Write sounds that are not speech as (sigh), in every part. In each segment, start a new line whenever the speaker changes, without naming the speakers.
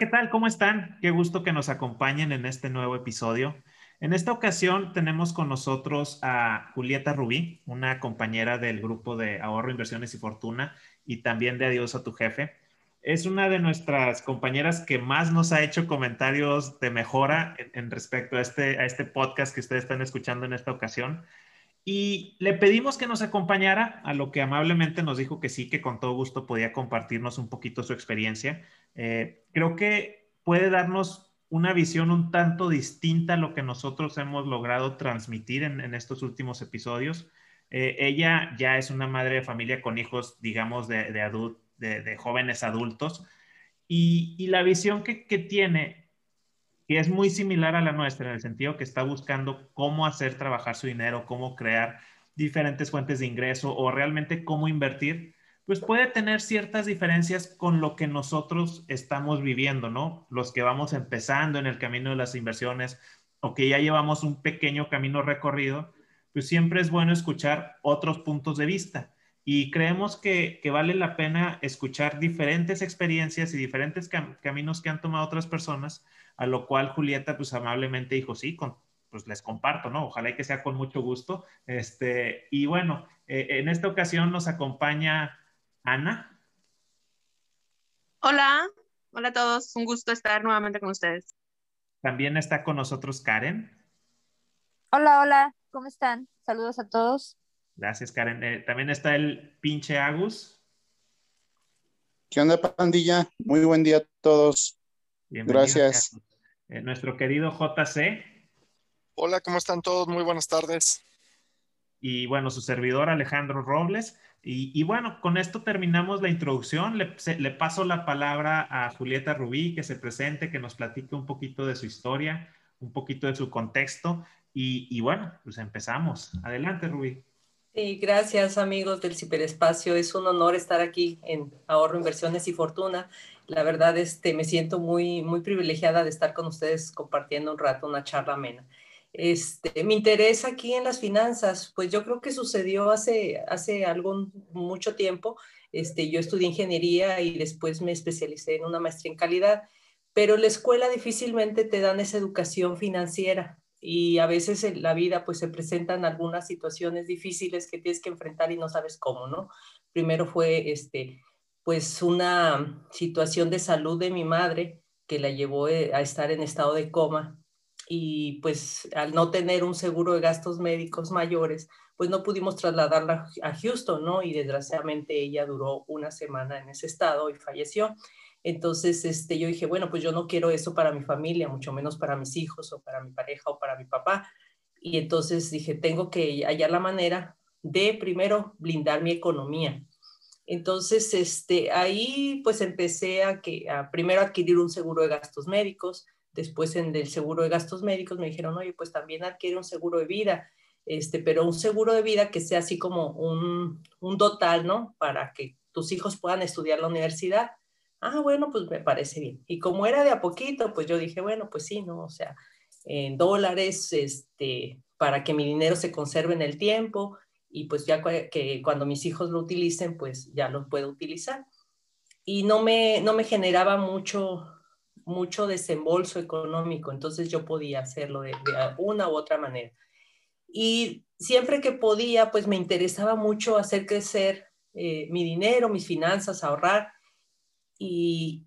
¿qué tal? ¿Cómo están? Qué gusto que nos acompañen en este nuevo episodio. En esta ocasión tenemos con nosotros a Julieta Rubí, una compañera del grupo de ahorro, inversiones y fortuna y también de Adiós a tu jefe. Es una de nuestras compañeras que más nos ha hecho comentarios de mejora en, respecto a este, a este podcast que ustedes están escuchando en esta ocasión. Y le pedimos que nos acompañara, a lo que amablemente nos dijo que sí, que con todo gusto podía compartirnos un poquito su experiencia. Eh, creo que puede darnos una visión un tanto distinta a lo que nosotros hemos logrado transmitir en, estos últimos episodios. Eh, ella ya es una madre de familia con hijos, digamos, de, de, jóvenes adultos. Y, la visión que, que tiene, que es muy similar a la nuestra, en el sentido que está buscando cómo hacer trabajar su dinero, cómo crear diferentes fuentes de ingreso o realmente cómo invertir, pues puede tener ciertas diferencias con lo que nosotros estamos viviendo, ¿no? Los que vamos empezando en el camino de las inversiones o que ya llevamos un pequeño camino recorrido, pues siempre es bueno escuchar otros puntos de vista. Y creemos que, vale la pena escuchar diferentes experiencias y diferentes caminos que han tomado otras personas, a lo cual Julieta pues amablemente dijo, sí, pues les comparto, ¿no? Ojalá que sea con mucho gusto. Este, y bueno, eh, en esta ocasión nos acompaña Ana.
Hola, hola a todos, un gusto estar nuevamente con ustedes.
También está con nosotros Karen.
Hola, hola, ¿cómo están? Saludos a todos.
Gracias, Karen. Eh, también está el pinche Agus.
¿Qué onda, pandilla? Muy buen día a todos. Gracias.
Eh, nuestro querido JC.
Hola, ¿cómo están todos? Muy buenas tardes.
Y bueno, su servidor Alejandro Robles. Y, bueno, con esto terminamos la introducción. Le, paso la palabra a Julieta Rubí, que se presente, que nos platique un poquito de su historia, un poquito de su contexto. Y, bueno, pues empezamos. Adelante, Rubí.
Sí, gracias amigos del ciberespacio. Es un honor estar aquí en Ahorro, Inversiones y Fortuna. La verdad, este, me siento muy, muy privilegiada de estar con ustedes compartiendo un rato una charla amena. Este, mi interés aquí en las finanzas, pues yo creo que sucedió hace, hace algún mucho tiempo. Este, yo estudié ingeniería y después me especialicé en una maestría en calidad, pero la escuela difícilmente te dan esa educación financiera y a veces en la vida pues se presentan algunas situaciones difíciles que tienes que enfrentar y no sabes cómo, ¿no? Primero fue este, pues una situación de salud de mi madre que la llevó eh, a estar en estado de coma y pues al no tener un seguro de gastos médicos mayores, pues no pudimos trasladarla a Houston, ¿no? Y desgraciadamente ella duró una semana en ese estado y falleció. Entonces, este, yo dije, bueno, pues yo no quiero eso para mi familia, mucho menos para mis hijos o para mi pareja o para mi papá. Y entonces dije, tengo que hallar la manera de primero blindar mi economía. Entonces, este, ahí pues empecé a, que, primero adquirir un seguro de gastos médicos, Después en el seguro de gastos médicos me dijeron, oye, pues también adquiere un seguro de vida, este, pero un seguro de vida que sea así como un, un total, ¿no? Para que tus hijos puedan estudiar la universidad. Ah, bueno, pues me parece bien. Y como era de a poquito, pues yo dije, bueno, pues sí, ¿no? O sea, en dólares, este, para que mi dinero se conserve en el tiempo y pues ya que cuando mis hijos lo utilicen, pues ya lo puedo utilizar. Y no me, no me generaba mucho, mucho desembolso económico, entonces yo podía hacerlo de, una u otra manera. Y siempre que podía, pues me interesaba mucho hacer crecer eh, mi dinero, mis finanzas, ahorrar. Y,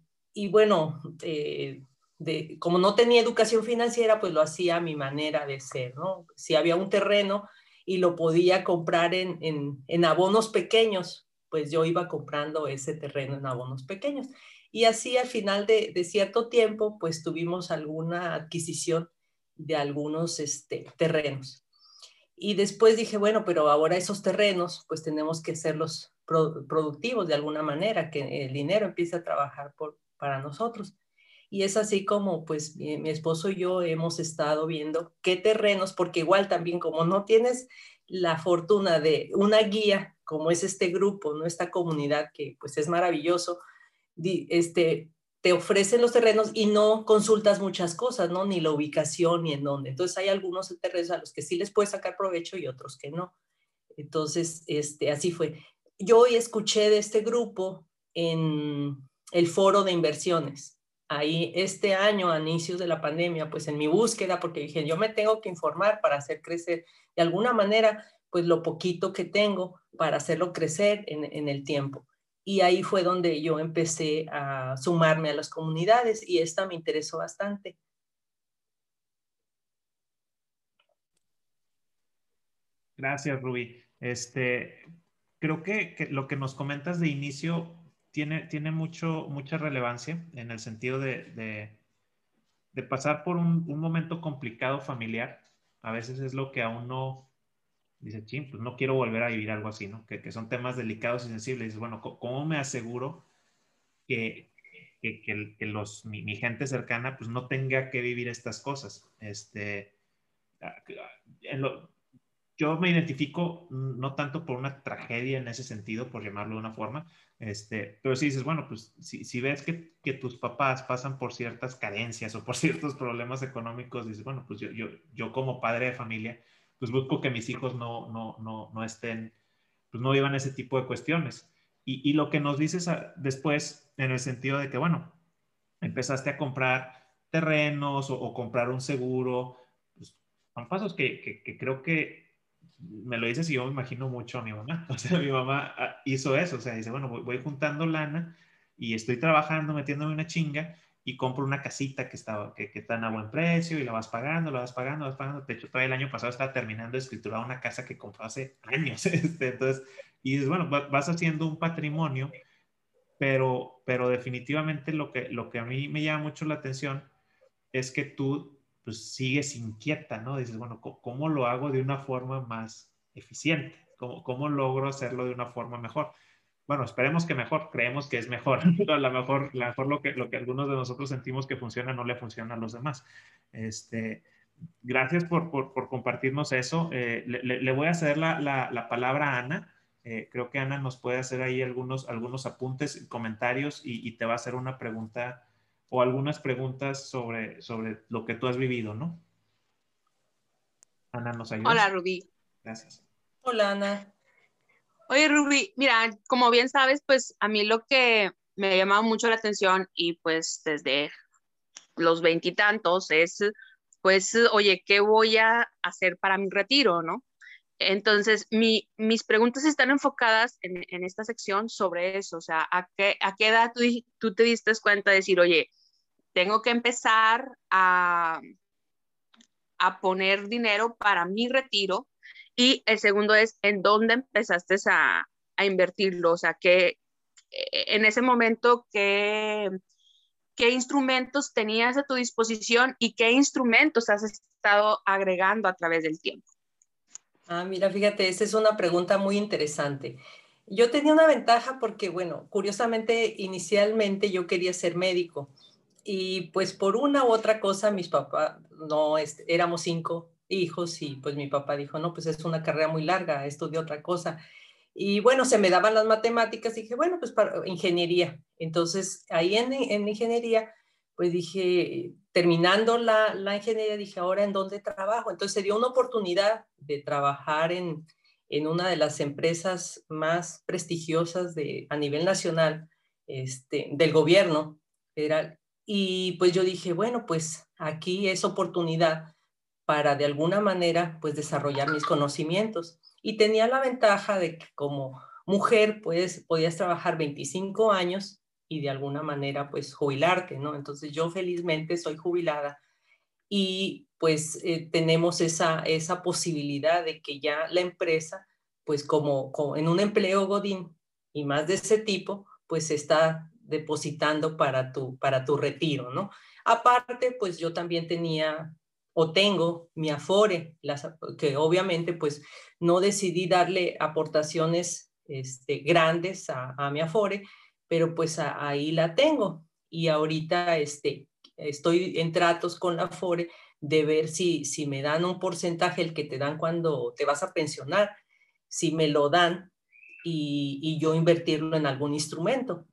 bueno, eh, de, como no tenía educación financiera, pues lo hacía a mi manera de ser, ¿no? Si había un terreno y lo podía comprar en, en abonos pequeños, pues yo iba comprando ese terreno en abonos pequeños. Y así al final de, cierto tiempo, pues tuvimos alguna adquisición de algunos este, terrenos. Y después dije, bueno, pero ahora esos terrenos, pues tenemos que hacerlos productivos de alguna manera, que el dinero empiece a trabajar por, para nosotros. Y es así como, pues, mi, mi, esposo y yo hemos estado viendo qué terrenos, porque igual también como no tienes la fortuna de una guía, como es este grupo, ¿no? Esta comunidad que, pues, es maravilloso, este, te ofrecen los terrenos y no consultas muchas cosas, ¿no? Ni la ubicación ni en dónde. Entonces hay algunos terrenos a los que sí les puedes sacar provecho y otros que no. Entonces, este, así fue. Yo hoy escuché de este grupo en el foro de inversiones ahí este año, a inicios de la pandemia, pues en mi búsqueda, porque dije, yo me tengo que informar para hacer crecer de alguna manera, pues lo poquito que tengo para hacerlo crecer en, en el tiempo. Y ahí fue donde yo empecé a sumarme a las comunidades y esta me interesó bastante.
Gracias, Rubí. Este, creo que, lo que nos comentas de inicio tiene, tiene mucho, mucha relevancia en el sentido de, de, pasar por un, un, momento complicado familiar. A veces es lo que a uno dice, ching, pues no quiero volver a vivir algo así, ¿no? Que, que son temas delicados y sensibles. Dices, bueno, ¿cómo me aseguro que, que, que los, mi, gente cercana pues no tenga que vivir estas cosas? Este, yo me identifico no tanto por una tragedia en ese sentido, por llamarlo de una forma, este, pero si dices, bueno, pues si, si ves que, que, tus papás pasan por ciertas carencias o por (laughs) ciertos problemas económicos, dices, bueno, pues yo, yo, yo como padre de familia, pues busco que mis hijos no, no, no, no estén, pues no vivan ese tipo de cuestiones. Y, y lo que nos dices después, en el sentido de que, bueno, empezaste a comprar terrenos o, o comprar un seguro, pues son pasos que, que, que creo que me lo dices y yo me imagino mucho a mi mamá. (laughs) O sea, mi mamá ah, hizo eso. O sea, dice, bueno, voy, juntando lana y estoy trabajando, metiéndome una chinga y compro una casita que, estaba, que, que está a buen precio y la vas pagando, la vas pagando, la vas pagando. De hecho, todavía el año pasado estaba terminando de escriturar una casa que compró hace (laughs) años. Este, entonces, y dices, bueno, vas haciendo un patrimonio, pero, pero definitivamente lo que, lo que a mí me llama mucho la atención es que tú pues sigues inquieta, ¿no? Dices, bueno, ¿cómo lo hago de una forma más eficiente? ¿Cómo, cómo logro hacerlo de una forma mejor? Bueno, esperemos que mejor, creemos que es mejor, (laughs) a lo mejor, la mejor lo, que, lo que algunos de nosotros sentimos que funciona no le funciona a los demás. Este, gracias por, por, por compartirnos eso. Eh, le, le, voy a ceder la, la, la palabra a Ana. Eh, creo que Ana nos puede hacer ahí algunos, algunos apuntes, comentarios y, y te va a hacer una pregunta o algunas preguntas sobre, sobre lo que tú has vivido, ¿no?
Ana, ¿nos ayuda? Hola, Rubí.
Gracias.
Hola, Ana.
Oye, Rubí, mira, como bien sabes, pues a mí lo que me ha llamado mucho la atención y pues desde los veintitantos es, pues, oye, ¿qué voy a hacer para mi retiro, no? Entonces, mi, mis preguntas están enfocadas en, en, esta sección sobre eso, o sea, ¿a qué, a qué edad tú, tú te diste cuenta de decir, oye, tengo que empezar a, a poner dinero para mi retiro. Y el segundo es, ¿en dónde empezaste a, a invertirlo? O sea, que en ese momento, ¿qué, ¿qué instrumentos tenías a tu disposición y qué instrumentos has estado agregando a través del tiempo?
Ah, mira, fíjate, esa es una pregunta muy interesante. Yo tenía una ventaja porque, bueno, curiosamente, inicialmente yo quería ser médico y pues por una u otra cosa, mis papás, no, este, éramos cinco hijos y pues mi papá dijo, no, pues es una carrera muy larga, estudié otra cosa. Y bueno, se me daban las matemáticas y dije, bueno, pues para ingeniería. Entonces ahí en, en ingeniería, pues dije, terminando la, la, ingeniería, dije, ahora en dónde trabajo. Entonces se dio una oportunidad de trabajar en, en una de las empresas más prestigiosas de, a nivel nacional este, del gobierno, era y pues yo dije, bueno, pues aquí es oportunidad para de alguna manera pues desarrollar mis conocimientos. Y tenía la ventaja de que como mujer pues podías trabajar 25 años y de alguna manera pues jubilarte, ¿no? Entonces yo felizmente soy jubilada y pues eh, tenemos esa, esa posibilidad de que ya la empresa pues como, como en un empleo godín y más de ese tipo pues está depositando para tu, para tu retiro, ¿no? Aparte, pues yo también tenía o tengo mi Afore, las, que obviamente pues no decidí darle aportaciones este, grandes a, a, mi Afore, pero pues a, ahí la tengo. Y ahorita este, estoy en tratos con la Afore de ver si, si me dan un porcentaje, el que te dan cuando te vas a pensionar, si me lo dan y, y yo invertirlo en algún instrumento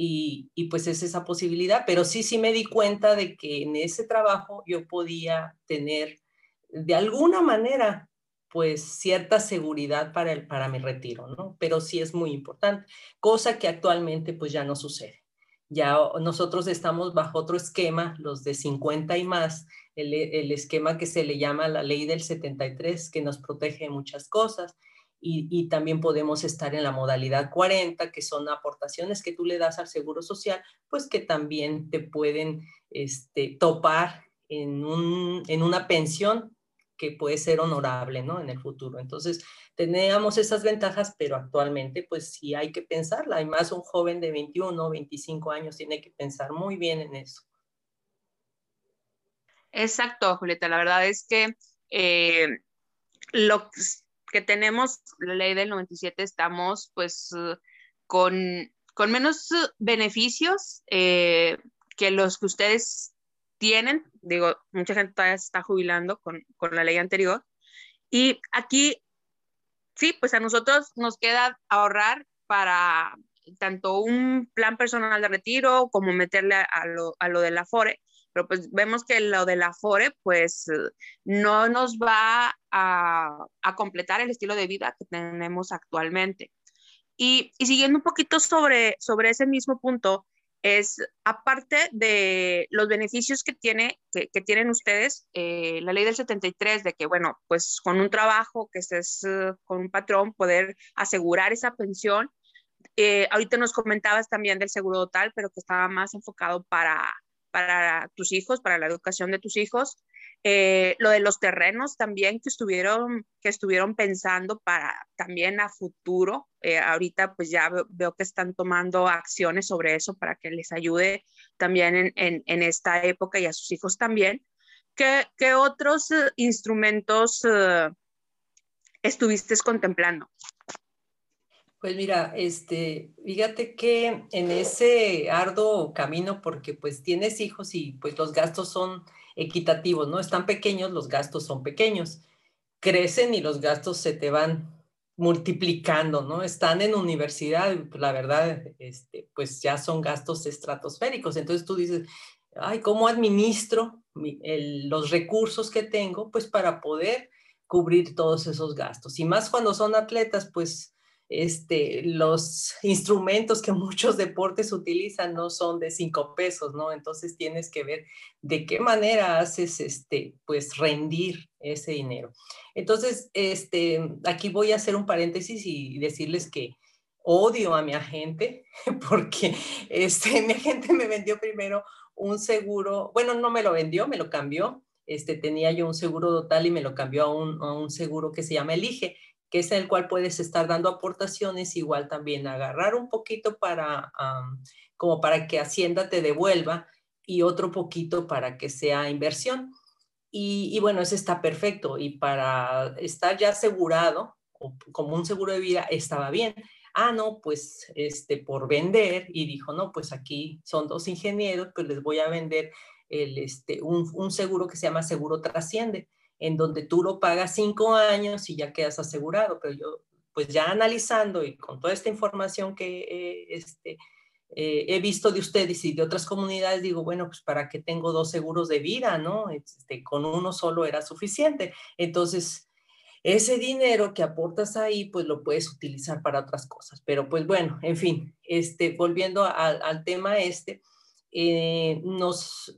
y, pues es esa posibilidad, pero sí, sí me di cuenta de que en ese trabajo yo podía tener de alguna manera pues cierta seguridad para, el, para mi retiro, ¿no? Pero sí es muy importante, cosa que actualmente pues ya no sucede. Ya nosotros estamos bajo otro esquema, los de 50 y más, el, el esquema que se le llama la ley del 73, que nos protege de muchas cosas. Y, también podemos estar en la modalidad 40, que son aportaciones que tú le das al Seguro Social, pues que también te pueden este, topar en, un, en una pensión que puede ser honorable, ¿no? En el futuro. Entonces, teníamos esas ventajas, pero actualmente, pues sí hay que pensarla. Además, un joven de 21, 25 años tiene que pensar muy bien en eso.
Exacto, Julieta. La verdad es que eh, lo que tenemos, la ley del 97, estamos pues con, con menos beneficios eh, que los que ustedes tienen, digo, mucha gente todavía se está jubilando con, con la ley anterior. Y aquí, sí, pues a nosotros nos queda ahorrar para tanto un plan personal de retiro como meterle a, lo, a lo de la FORE, pero pues vemos que lo de la FORE pues no nos va a, a completar el estilo de vida que tenemos actualmente. Y, y, siguiendo un poquito sobre, sobre ese mismo punto, es, aparte de los beneficios que, tiene, que, tienen ustedes, eh, la ley del 73, de que, bueno, pues con un trabajo que estés uh, con un patrón, poder asegurar esa pensión. Eh, ahorita nos comentabas también del seguro total, pero que estaba más enfocado para, para tus hijos, para la educación de tus hijos. Eh, lo de los terrenos también que estuvieron, que estuvieron pensando para también a futuro. Eh, ahorita pues ya veo, que están tomando acciones sobre eso para que les ayude también en, en, en esta época y a sus hijos también. ¿Qué, qué otros uh, instrumentos uh, estuviste contemplando?
Pues mira, este, fíjate que en ese arduo camino, porque pues tienes hijos y pues los gastos son equitativos, ¿no? Están pequeños, los gastos son pequeños. Crecen y los gastos se te van multiplicando, ¿no? Están en universidad, pues, la verdad, este, pues ya son gastos estratosféricos. Entonces tú dices, ay, ¿cómo administro los recursos que tengo? Pues para poder cubrir todos esos gastos. Y más cuando son atletas, pues este, los instrumentos que (laughs) muchos deportes utilizan no son de cinco pesos, ¿no? Entonces tienes que ver de qué manera haces, este, pues, rendir ese dinero. Entonces, este, aquí voy a hacer un paréntesis y decirles que odio a mi agente (laughs) porque este, (laughs) mi agente me vendió primero un seguro, bueno, no me lo vendió, me lo cambió. Este, tenía yo un seguro total y me lo cambió a un, a un seguro que se llama Elige que es el cual puedes estar dando aportaciones, igual también agarrar un poquito para, como para que Hacienda te devuelva y otro poquito para que sea inversión. Y, bueno, eso está perfecto. Y para estar ya asegurado, como un seguro de vida, estaba bien. Ah, no, pues este, por vender. Y dijo, no, pues aquí son dos ingenieros, pues les voy a vender el, este, un, un seguro que se llama Seguro Trasciende en donde tú lo pagas cinco años y ya quedas asegurado, pero yo, pues ya analizando y con toda esta información que este, eh, he visto de ustedes y de otras comunidades, digo, bueno, pues para qué tengo dos seguros de vida, ¿no? Este, con uno solo era suficiente. Entonces, ese dinero que aportas ahí, pues lo puedes utilizar para otras cosas. Pero pues bueno, en fin, este, volviendo al tema este, eh, nos,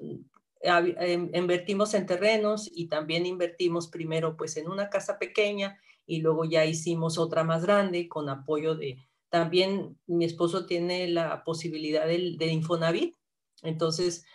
invertimos en terrenos y también invertimos primero pues en una casa pequeña y luego ya hicimos otra más grande con apoyo de, también mi esposo tiene la posibilidad del, Infonavit, entonces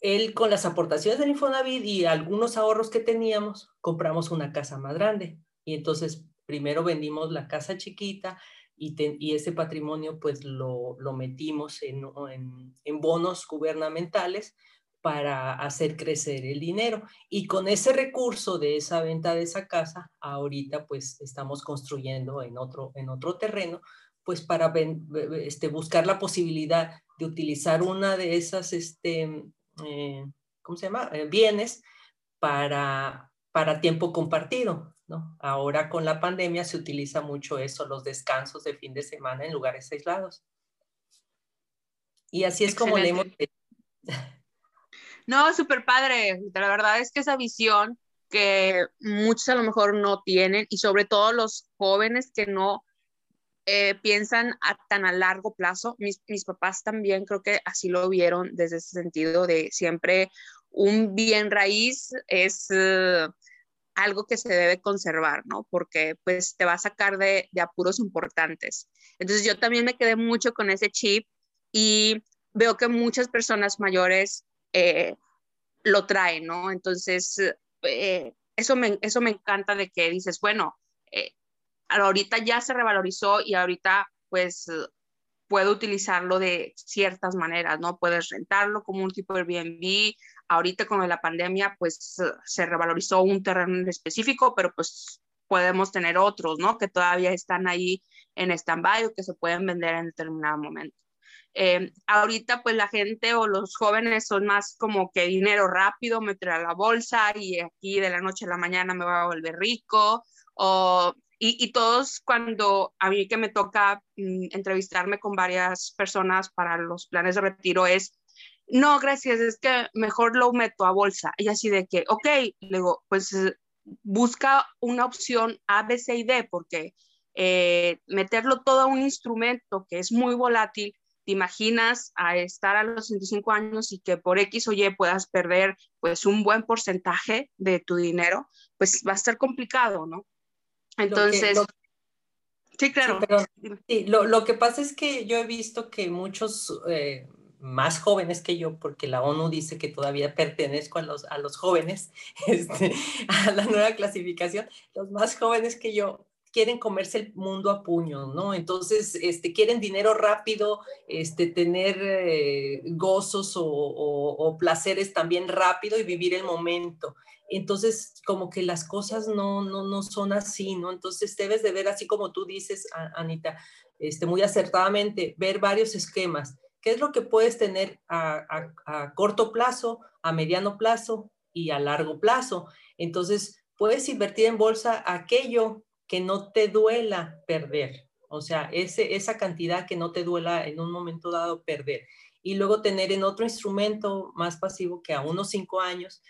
él con las aportaciones del Infonavit y algunos ahorros que teníamos, compramos una casa más grande y entonces primero vendimos la casa chiquita y, y ese patrimonio pues lo, lo metimos en, en, en bonos gubernamentales para hacer crecer el dinero. Y con ese recurso de esa venta de esa casa, ahorita pues estamos construyendo en otro, en otro terreno, pues para este, buscar la posibilidad de utilizar una de esas, este, eh, ¿cómo se llama? Eh, bienes para, para tiempo compartido. ¿no? Ahora con la pandemia se utiliza mucho eso, los descansos de fin de semana en lugares aislados. Y así es como le hemos... (laughs)
No, súper padre. La verdad es que esa visión que muchos a lo mejor no tienen y sobre todo los jóvenes que no, eh, piensan a, tan a largo plazo. Mis, mis papás también creo que así lo vieron desde ese sentido de siempre un bien raíz es eh, algo que se debe conservar, ¿no? Porque pues te va a sacar de, de, apuros importantes. Entonces yo también me quedé mucho con ese chip y veo que muchas personas mayores eh, lo traen, ¿no? Entonces, eh, eso, me, eso me encanta de que dices, bueno, eh, ahorita ya se revalorizó y ahorita pues puedo utilizarlo de ciertas maneras, ¿no? Puedes rentarlo como un tipo de Airbnb. Ahorita con la pandemia pues se revalorizó un terreno en específico, pero pues podemos tener otros, ¿no? Que todavía están ahí en stand-by o que se pueden vender en determinado momento. Eh, ahorita pues la gente o los jóvenes son más como que dinero rápido, meter a la bolsa y aquí de la noche a la mañana me va a volver rico. O, y, todos cuando a mí que me toca mm, entrevistarme con varias personas para los planes de retiro es, no, gracias, es que mejor lo meto a bolsa. Y así de que, ok, luego pues busca una opción A, B, C y D, porque eh, meterlo todo a un instrumento que es muy volátil, te imaginas a estar a los 65 años y que por X o Y puedas perder pues un buen porcentaje de tu dinero, pues va a estar complicado, ¿no? Entonces... Sí, claro.
Sí, lo, lo, que pasa es que yo he visto que muchos eh, más jóvenes que yo, porque la ONU dice que todavía pertenezco a los, a los jóvenes, (laughs) este, a la nueva clasificación, los más jóvenes que yo quieren comerse el mundo a puños, ¿no? Entonces, este, quieren dinero rápido, este, tener eh, gozos o, placeres también rápido y vivir el momento. Entonces, como que las cosas no, no, no son así, ¿no? Entonces, debes de ver, así como tú dices, Anita, este, muy acertadamente, ver varios esquemas. ¿Qué es lo que puedes tener a corto plazo, a mediano plazo y a largo plazo? Entonces, puedes invertir en bolsa aquello que no te duela perder. O sea, ese, esa cantidad que no te duela en un momento dado perder. Y luego tener en otro instrumento más pasivo que a unos cinco años,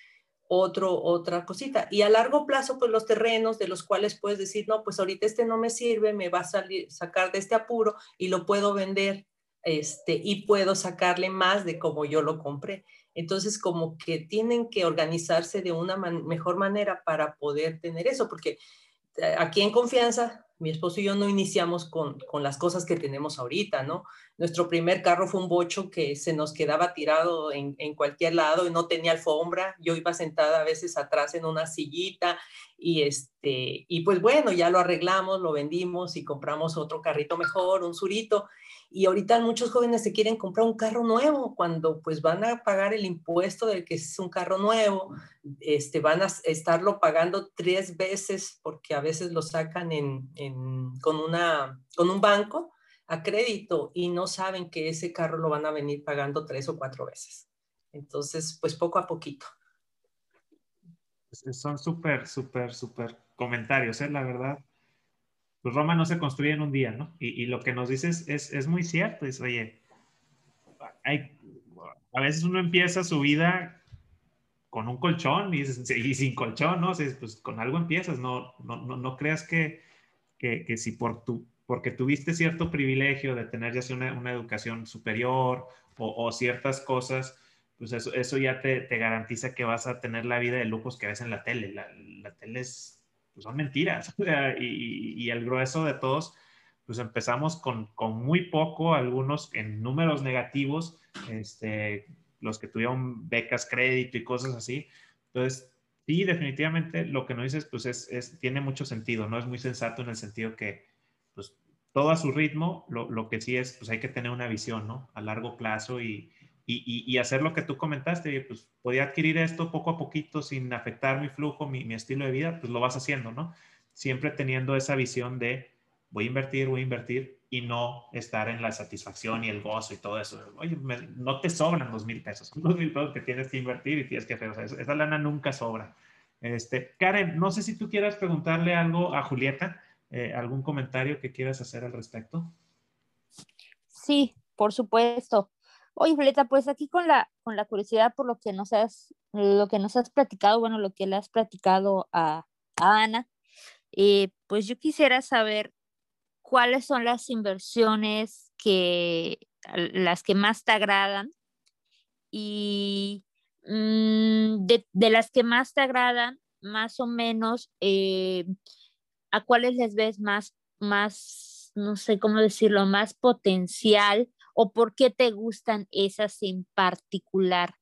otro, otra cosita. Y a largo plazo, pues los terrenos de los cuales puedes decir, no, pues ahorita este no me sirve, me va a salir, sacar de este apuro y lo puedo vender este, y puedo sacarle más de como yo lo compré. Entonces, como que tienen que organizarse de una mejor manera para poder tener eso, porque aquí en confianza, mi esposo y yo no iniciamos con, con, las cosas que tenemos ahorita, ¿no? Nuestro primer carro fue un bocho que se nos quedaba tirado en, en, cualquier lado y no tenía alfombra. Yo iba sentada a veces atrás en una sillita y, este, y pues bueno, ya lo arreglamos, lo vendimos y compramos otro carrito mejor, un surito. Y ahorita muchos jóvenes se quieren comprar un carro nuevo cuando pues van a pagar el impuesto del que es un carro nuevo, este, van a estarlo pagando tres veces porque a veces lo sacan en, con, una, con un banco a crédito y no saben que ese carro lo van a venir pagando tres o cuatro veces. Entonces, pues poco a poquito.
Son súper, súper, súper comentarios, ¿eh? la verdad pues Roma no se construye en un día, ¿no? Y, lo que nos dices es, es muy cierto, es, oye, hay, a veces uno empieza su vida con un colchón y, sin colchón, ¿no? pues con algo empiezas, no, no, no, creas que, que, si por tu, porque tuviste cierto privilegio de tener ya sea una, una educación superior o, o, ciertas cosas, pues eso, eso ya te, te, garantiza que vas a tener la vida de lujos que ves en la tele. La tele es pues son mentiras. (laughs) y, y, el grueso de todos, pues empezamos con, con, muy poco, algunos en números negativos, este, los que tuvieron becas, crédito y cosas así. Entonces, sí, definitivamente lo que nos dices, pues es, es, tiene mucho sentido, ¿no? Es muy sensato en el sentido que, pues, todo a su ritmo, lo, lo que sí es, pues hay que tener una visión, ¿no? A largo plazo y, y, hacer lo que tú comentaste, pues podía adquirir esto poco a poquito sin afectar mi flujo, mi, estilo de vida, pues lo vas haciendo, ¿no? Siempre teniendo esa visión de voy a invertir, voy a invertir y no estar en la satisfacción y el gozo y todo eso. Oye, no te sobran dos mil pesos, dos mil pesos que tienes que invertir y tienes que hacer, o sea, esa lana nunca sobra. Este, Karen, no sé si tú quieras preguntarle algo a Julieta, eh, algún comentario que quieras hacer al respecto.
Sí, por supuesto. Oye, Violeta, pues aquí con la, con la curiosidad por lo que nos has, lo que nos has platicado, bueno, lo que le has platicado a, Ana, eh, pues yo quisiera saber cuáles son las inversiones que las que más te agradan y mm, de, las que más te agradan, más o menos, eh, a cuáles les ves más, más, no sé cómo decirlo, más potencial o por qué te gustan esas en particular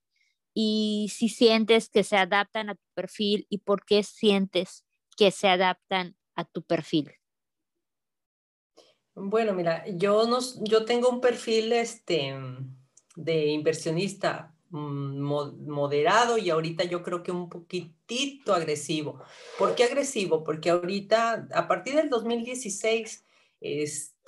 y si sientes que se adaptan a tu perfil y por qué sientes que se adaptan a tu perfil.
Bueno, mira, yo, yo tengo un perfil este, de inversionista mm, moderado y ahorita yo creo que un poquitito agresivo. ¿Por qué agresivo? Porque ahorita, a partir del 2016,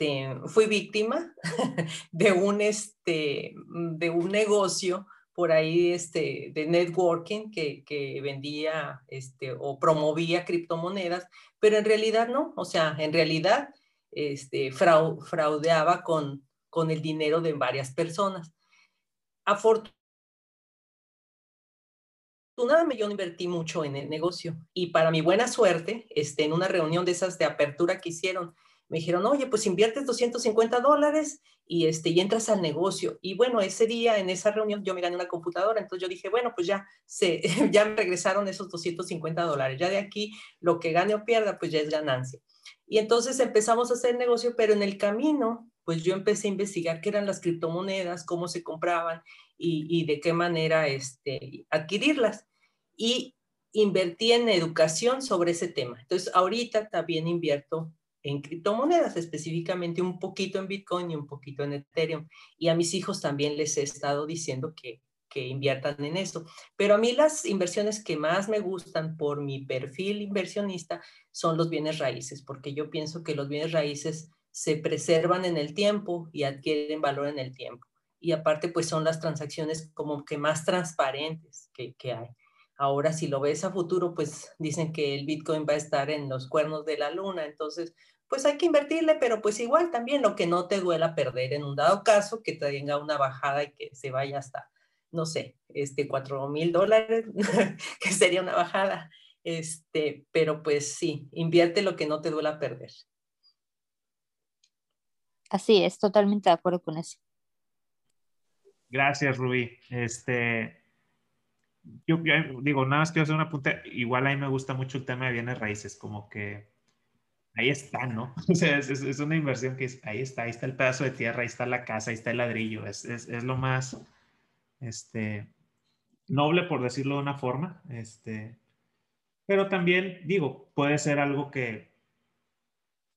este, fui víctima (laughs) de un, este, de un negocio por ahí este, de networking que, que, vendía este, o promovía criptomonedas, pero en realidad no, o sea, en realidad este, fraudeaba con, con el dinero de varias personas. Afortunadamente, yo invertí mucho en el negocio y para mi buena suerte, este, en una reunión de esas de apertura que hicieron, me dijeron, oye, pues inviertes 250 dólares y, este, y entras al negocio. Y bueno, ese día en esa reunión yo me gané una computadora, entonces yo dije, bueno, pues ya, se, (laughs) ya me regresaron esos 250 dólares. Ya de aquí lo que gane o pierda, pues ya es ganancia. Y entonces empezamos a hacer negocio, pero en el camino, pues yo empecé a investigar qué eran las criptomonedas, cómo se compraban y, y de qué manera este, adquirirlas. Y invertí en educación sobre ese tema. Entonces, ahorita también invierto en criptomonedas, específicamente un poquito en Bitcoin y un poquito en Ethereum. Y a mis hijos también les he estado diciendo que, que inviertan en eso. Pero a mí las inversiones que más me gustan por mi perfil inversionista son los bienes raíces, porque yo pienso que los bienes raíces se preservan en el tiempo y adquieren valor en el tiempo. Y aparte, pues son las transacciones como que más transparentes que, que hay. Ahora, si lo ves a futuro, pues dicen que el Bitcoin va a estar en los cuernos de la luna, entonces pues hay que invertirle, pero pues igual también lo que no te duela perder en un dado caso, que te tenga una bajada y que se vaya hasta, no sé, este, cuatro mil dólares, (laughs) que sería una bajada. Este, pero pues sí, invierte lo que no te duela perder.
Así es, totalmente de acuerdo con eso.
Gracias, Rubí. Este, yo, digo, nada más quiero hacer una punta. Igual a mí me gusta mucho el tema de bienes raíces, como que ahí está, ¿no? (laughs) O sea, es, una inversión que es, ahí está, ahí está el pedazo de tierra, ahí está la casa, ahí está el ladrillo, es, lo más, este, noble por decirlo de una forma, este, pero también, digo, puede ser algo que,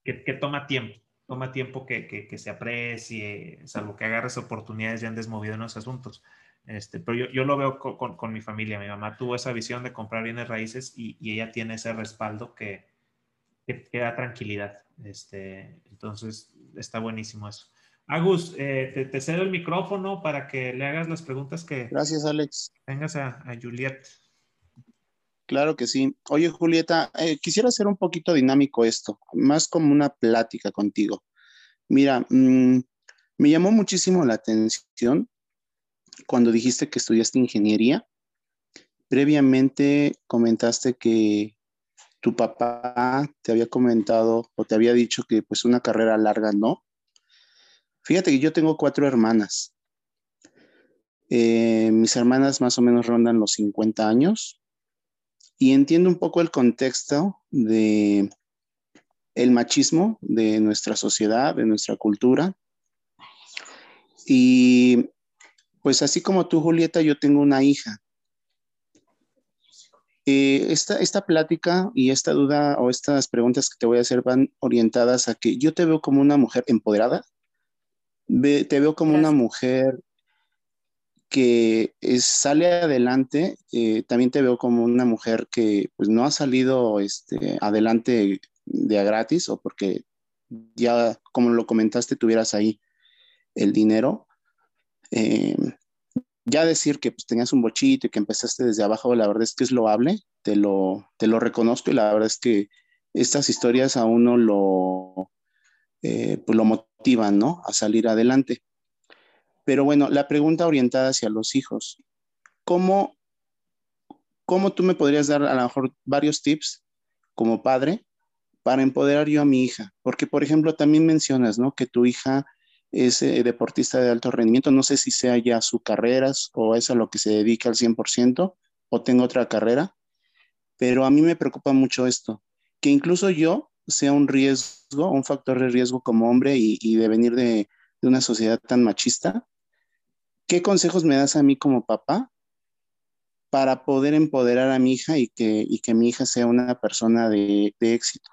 que, toma tiempo, toma tiempo que, que, se aprecie, salvo que agarres oportunidades ya han desmovido en los asuntos. Este, pero yo, yo lo veo con, con, mi familia, mi mamá tuvo esa visión de comprar bienes raíces y, y ella tiene ese respaldo que, que, da tranquilidad. Este, entonces, está buenísimo eso. Agus, eh, te, cedo el micrófono para que le hagas las preguntas que...
Gracias, Alex.
Vengas a, a Juliet.
Claro que sí. Oye, Julieta, eh, quisiera hacer un poquito dinámico esto, más como una plática contigo. Mira, mm, me llamó muchísimo la atención cuando dijiste que estudiaste ingeniería. Previamente comentaste que tu papá te había comentado o te había dicho que pues una carrera larga no. Fíjate que yo tengo cuatro hermanas. Eh, mis hermanas más o menos rondan los 50 años y entiendo un poco el contexto de el machismo de nuestra sociedad, de nuestra cultura. Y pues así como tú, Julieta, yo tengo una hija. Eh, esta, esta plática y esta duda o estas preguntas que te voy a hacer van orientadas a que yo te veo como una mujer empoderada, te veo como una mujer que sale adelante, eh, también te veo como una mujer que pues no ha salido este, adelante de a gratis o porque ya, como lo comentaste, tuvieras ahí el dinero. Eh, ya decir que pues, tenías un bochito y que empezaste desde abajo, la verdad es que es loable, te lo, te lo reconozco y la verdad es que estas historias a uno lo, eh, pues lo motivan, ¿no? A salir adelante. Pero bueno, la pregunta orientada hacia los hijos, ¿cómo, ¿cómo tú me podrías dar a lo mejor varios tips como padre para empoderar yo a mi hija? Porque, por ejemplo, también mencionas, ¿no? Que tu hija es deportista de alto rendimiento, no sé si sea ya su carrera o es a lo que se dedica al 100% o tengo otra carrera, pero a mí me preocupa mucho esto, que incluso yo sea un riesgo, un factor de riesgo como hombre y, de venir de, una sociedad tan machista. ¿Qué consejos me das a mí como papá para poder empoderar a mi hija y que, que mi hija sea una persona de, éxito?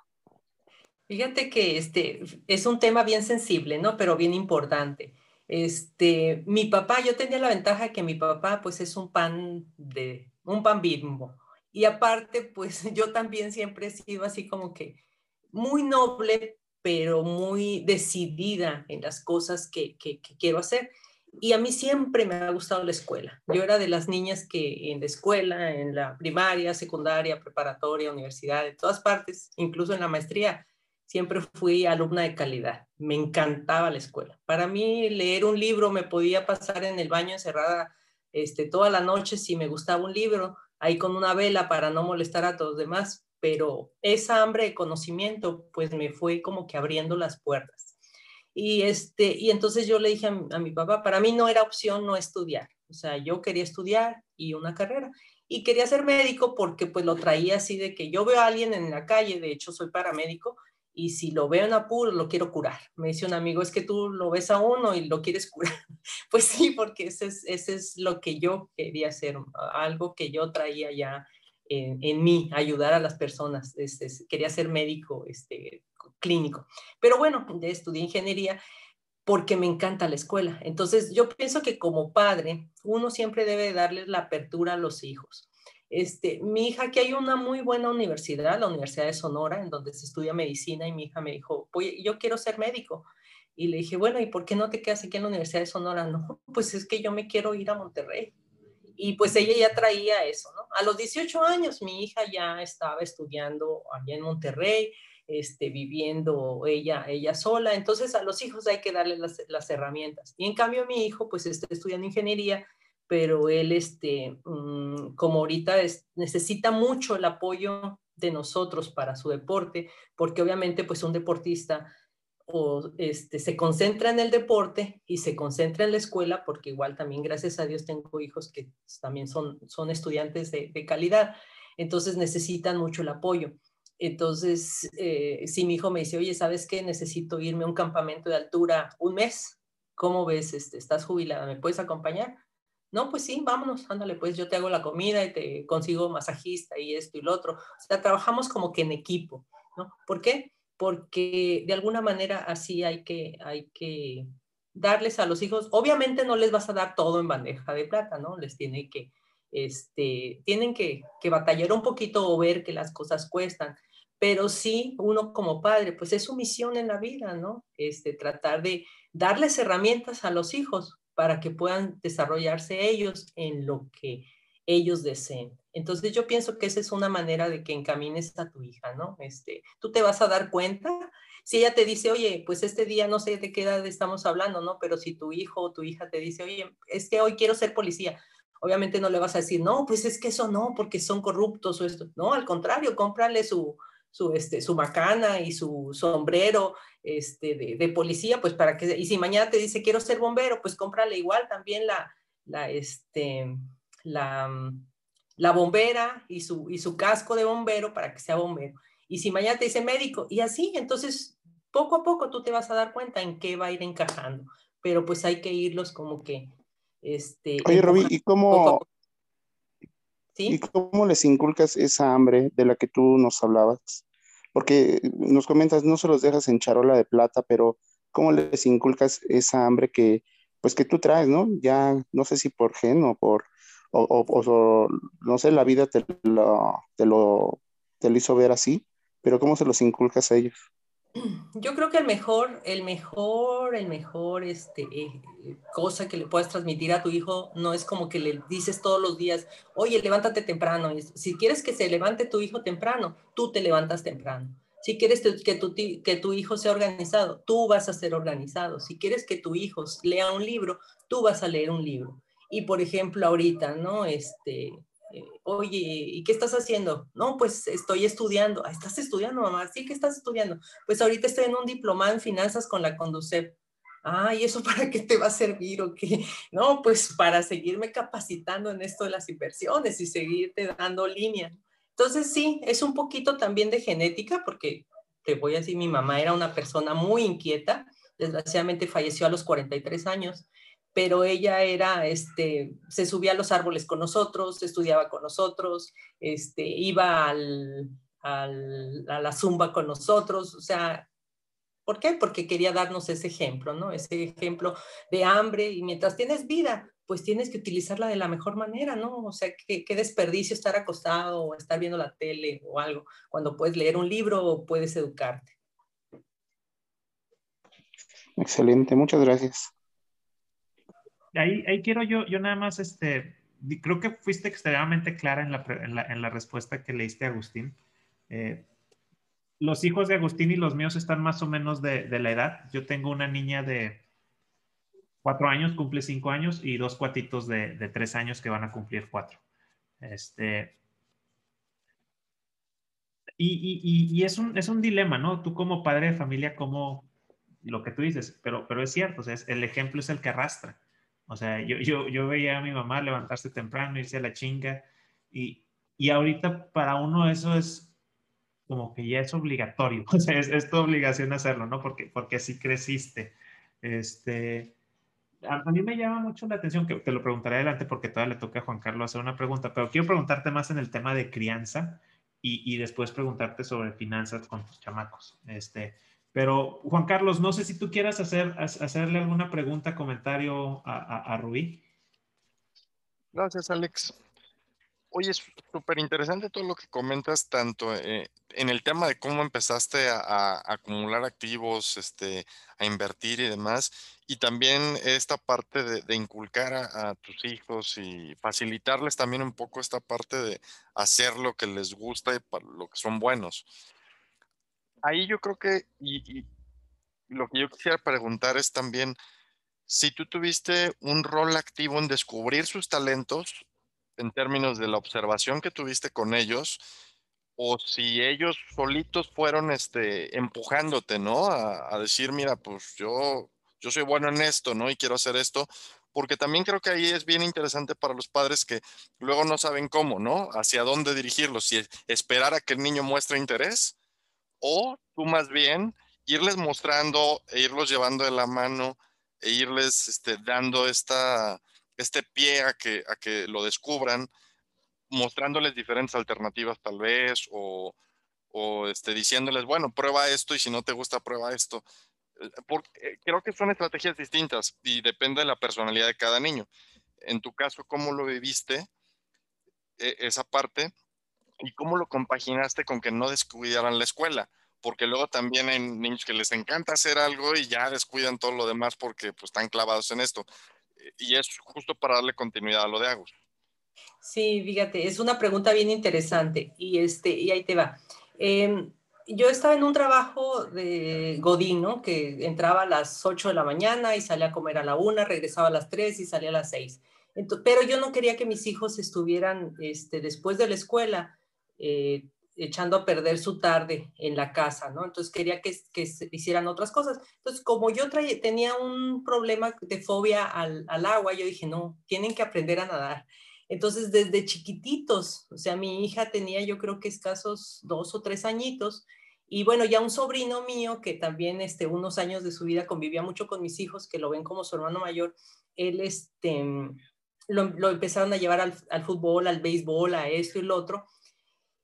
Fíjate que este es un tema bien sensible, ¿no? Pero bien importante. Este, mi papá, yo tenía la ventaja que mi papá, pues, es un pan de, un pan bimbo. Y aparte, pues, (laughs) yo también siempre he sido así como que muy noble, pero muy decidida en las cosas que, quiero hacer. Y a mí siempre me ha gustado la escuela. Yo era de las niñas que en la escuela, en la primaria, secundaria, preparatoria, universidad, en todas partes, incluso en la maestría, siempre fui alumna de calidad. Me encantaba la escuela. Para mí leer un libro me podía pasar en el baño encerrada este, toda la noche si me gustaba un libro, ahí con una vela para no molestar a todos los demás pero esa hambre de conocimiento pues me fue como que abriendo las puertas. Y, este, y entonces yo le dije a, mi papá, para mí no era opción no estudiar, o sea, yo quería estudiar y una carrera. Y quería ser médico porque pues lo traía así de que yo veo a alguien en la calle, de hecho soy paramédico, y si lo veo en apuro, lo quiero curar. Me dice un amigo, es que tú lo ves a uno y lo quieres (laughs) curar. pues sí, porque ese es, ese es lo que yo quería hacer, algo que yo traía ya en, mí, ayudar a las personas. Este, quería ser médico este, clínico. Pero bueno, estudié ingeniería porque me encanta la escuela. Entonces, yo pienso que como padre, uno siempre debe darle la apertura a los hijos. Este, mi hija, que hay una muy buena universidad, la Universidad de Sonora, en donde se estudia medicina, y mi hija me dijo, oye, yo quiero ser médico. Y le dije, bueno, ¿y por qué no te quedas aquí en la Universidad de Sonora? No, pues es que yo me quiero ir a Monterrey y pues ella ya traía eso, ¿no? A los 18 años mi hija ya estaba estudiando allá en Monterrey, este, viviendo ella, ella sola, entonces a los hijos hay que darle las, las herramientas. Y en cambio mi hijo pues está estudiando ingeniería, pero él, este, mm, como ahorita necesita mucho el apoyo de nosotros para su deporte, porque obviamente pues un deportista o este, se concentra en el deporte y se concentra en la escuela, porque igual también, gracias a Dios, tengo hijos que también son, son estudiantes de, calidad, entonces necesitan mucho el apoyo. Entonces, eh, si mi hijo me dice, oye, ¿sabes qué? Necesito irme a un campamento de altura un mes, ¿cómo ves? Este, ¿Estás jubilada? ¿Me puedes acompañar? No, pues sí, vámonos, ándale, pues yo te hago la comida y te consigo masajista y esto y lo otro. O sea, trabajamos como que en equipo, ¿no? ¿Por qué? porque de alguna manera así hay que, hay que darles a los hijos, obviamente no les vas a dar todo en bandeja de plata, ¿no? Les tiene que, este, tienen que, que batallar un poquito o ver que las cosas cuestan, pero sí uno como padre, pues es su misión en la vida, ¿no? Este, tratar de darles herramientas a los hijos para que puedan desarrollarse ellos en lo que ellos deseen. Entonces yo pienso que esa es una manera de que encamines a tu hija, ¿no? Este, tú te vas a dar cuenta si ella te dice, oye, pues este día no sé de qué edad estamos hablando, ¿no? Pero si tu hijo o tu hija te dice, oye, es que hoy quiero ser policía, obviamente no le vas a decir, no, pues es que eso no, porque son corruptos o esto. No, al contrario, cómprale su, su, este, su macana y su sombrero este, de, de, policía, pues para que, y si mañana te dice, quiero ser bombero, pues cómprale igual también la, la, este, la, mm, la bombera y su, y su casco de bombero para que sea bombero. Y si mañana te dice médico, y así, entonces poco a poco tú te vas a dar cuenta en qué va a ir encajando, pero pues hay que irlos como que... Este,
Oye, Roby, ¿y cómo, ¿y cómo les inculcas esa hambre de la que tú nos hablabas? Porque nos comentas, no se los dejas en charola de plata, pero ¿cómo les inculcas esa hambre que, pues que tú traes, ¿no? Ya no sé si por gen o por o, no sé, la vida te lo, te, lo, te lo hizo ver así, pero ¿cómo se los inculcas a ellos?
Yo creo que el mejor, el mejor, el mejor este, eh, cosa que le puedas transmitir a tu hijo no es como que le dices todos los días, oye, levántate temprano. Si quieres que se levante tu hijo temprano, tú te levantas temprano. Si quieres que tu, que tu hijo sea organizado, tú vas a ser organizado. Si quieres que tu hijo lea un libro, tú vas a leer un libro. Y por ejemplo, ahorita, ¿no? Este, eh, oye, ¿y qué estás haciendo? No, pues estoy estudiando. Ah, ¿Estás estudiando, mamá? Sí, ¿qué estás estudiando? Pues ahorita estoy en un diplomado en finanzas con la Conducep. Ah, ¿y eso (laughs) para qué te va a servir o qué? No, pues para seguirme capacitando en esto de las inversiones y seguirte dando línea. Entonces, sí, es un poquito también de genética, porque te voy a decir, mi mamá era una persona muy inquieta, desgraciadamente falleció a los 43 años, pero ella era, este, se subía a los árboles con nosotros, estudiaba con nosotros, este, iba al, al, a la zumba con nosotros, o sea, ¿por qué? Porque quería darnos ese ejemplo, ¿no? Ese ejemplo de hambre y mientras tienes vida, pues tienes que utilizarla de la mejor manera, ¿no? O sea, qué, qué desperdicio estar acostado o estar viendo la tele o algo, cuando puedes leer un libro o puedes educarte.
Excelente, muchas gracias.
Ahí, quiero yo, yo nada más, este, creo que fuiste extremadamente clara en la, respuesta que leíste a Agustín. Eh, los hijos de Agustín y los míos están más o menos de, la edad. Yo tengo una niña de cuatro años, cumple cinco años, y dos cuatitos de, tres años que van a cumplir cuatro. Este, y, es, un, dilema, ¿no? Tú como padre de familia, como lo que tú dices, pero, es cierto, el ejemplo es el que arrastra. O sea, yo, yo, yo veía a mi mamá levantarse temprano, irse a la chinga, y, y ahorita para uno eso es como que ya es obligatorio, (laughs) o sea, es, es tu obligación hacerlo, ¿no? Porque, porque así creciste. Este, a, mí me llama mucho la atención, que te lo preguntaré adelante porque todavía le toca a Juan Carlos hacer una pregunta, pero quiero preguntarte más en el tema de crianza y, y después preguntarte sobre finanzas con tus chamacos. Este, pero, Juan Carlos, no sé si tú quieras hacer, hacerle alguna pregunta, comentario a, a, Rubí.
Gracias, Alex. Oye, es súper interesante todo lo que comentas, tanto eh, en el tema de cómo empezaste a, acumular activos, este, a invertir y demás, y también esta parte de, de inculcar a, a, tus hijos y facilitarles también un poco esta parte de hacer lo que les gusta y para lo que son buenos ahí yo creo que, y, lo que yo quisiera preguntar es también, si tú tuviste un rol activo en descubrir sus talentos en términos de la observación que tuviste con ellos, o si ellos solitos fueron este, empujándote, ¿no? A, a decir, mira, pues yo, yo soy bueno en esto, ¿no? Y quiero hacer esto, porque también creo que ahí es bien interesante para los padres que luego no saben cómo, ¿no? Hacia dónde dirigirlos, si esperar a que el niño muestre interés o tú más bien irles mostrando e irlos llevando de la mano e irles este, dando esta, este pie a que, a que lo descubran, mostrándoles diferentes alternativas tal vez o, o este, diciéndoles, bueno, prueba esto y si no te gusta, prueba esto. Porque eh, creo que son estrategias distintas y depende de la personalidad de cada niño. En tu caso, ¿cómo lo viviste e, esa parte? Y cómo lo compaginaste con que no descuidaran la escuela, porque luego también hay niños que les encanta hacer algo y ya descuidan todo lo demás porque pues están clavados en esto. Y es justo para darle continuidad a lo de Agus.
Sí, fíjate, es una pregunta bien interesante y, este, y ahí te va. Eh, yo estaba en un trabajo de Godín, ¿no? Que entraba a las 8 de la mañana y salía a comer a la 1, regresaba a las 3 y salía a las 6. Entonces, pero yo no quería que mis hijos estuvieran este, después de la escuela eh, echando a perder su tarde en la casa, ¿no? Entonces quería que, que hicieran otras cosas. Entonces, como yo tenía un problema de fobia al, al, agua, yo dije, no, tienen que aprender a nadar. Entonces, desde chiquititos, o sea, mi hija tenía yo creo que escasos dos o tres añitos, y bueno, ya un sobrino mío que también este, unos años de su vida convivía mucho con mis hijos, que lo ven como su hermano mayor, él este, lo, lo empezaron a llevar al, al fútbol, al béisbol, a esto y lo otro,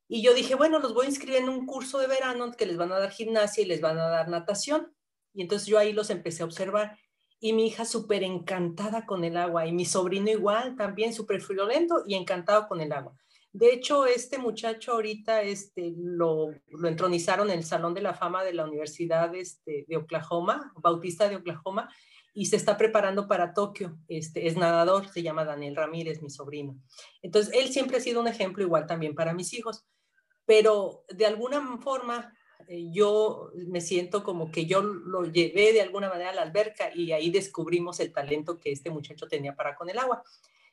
y yo dije, bueno, los voy a inscribir en un curso de verano que les van a dar gimnasia y les van a dar natación. Y entonces yo ahí los empecé a observar. Y mi hija súper encantada con el agua. Y mi sobrino igual, también súper friolento y encantado con el agua. De hecho, este muchacho ahorita este, lo, lo, entronizaron en el Salón de la Fama de la Universidad este, de Oklahoma, Bautista de Oklahoma, y se está preparando para Tokio. Este, es nadador, se llama Daniel Ramírez, mi sobrino. Entonces, él siempre ha sido un ejemplo igual también para mis hijos pero de alguna forma eh, yo me siento como que yo lo llevé de alguna manera a la alberca y ahí descubrimos el talento que este muchacho tenía para con el agua.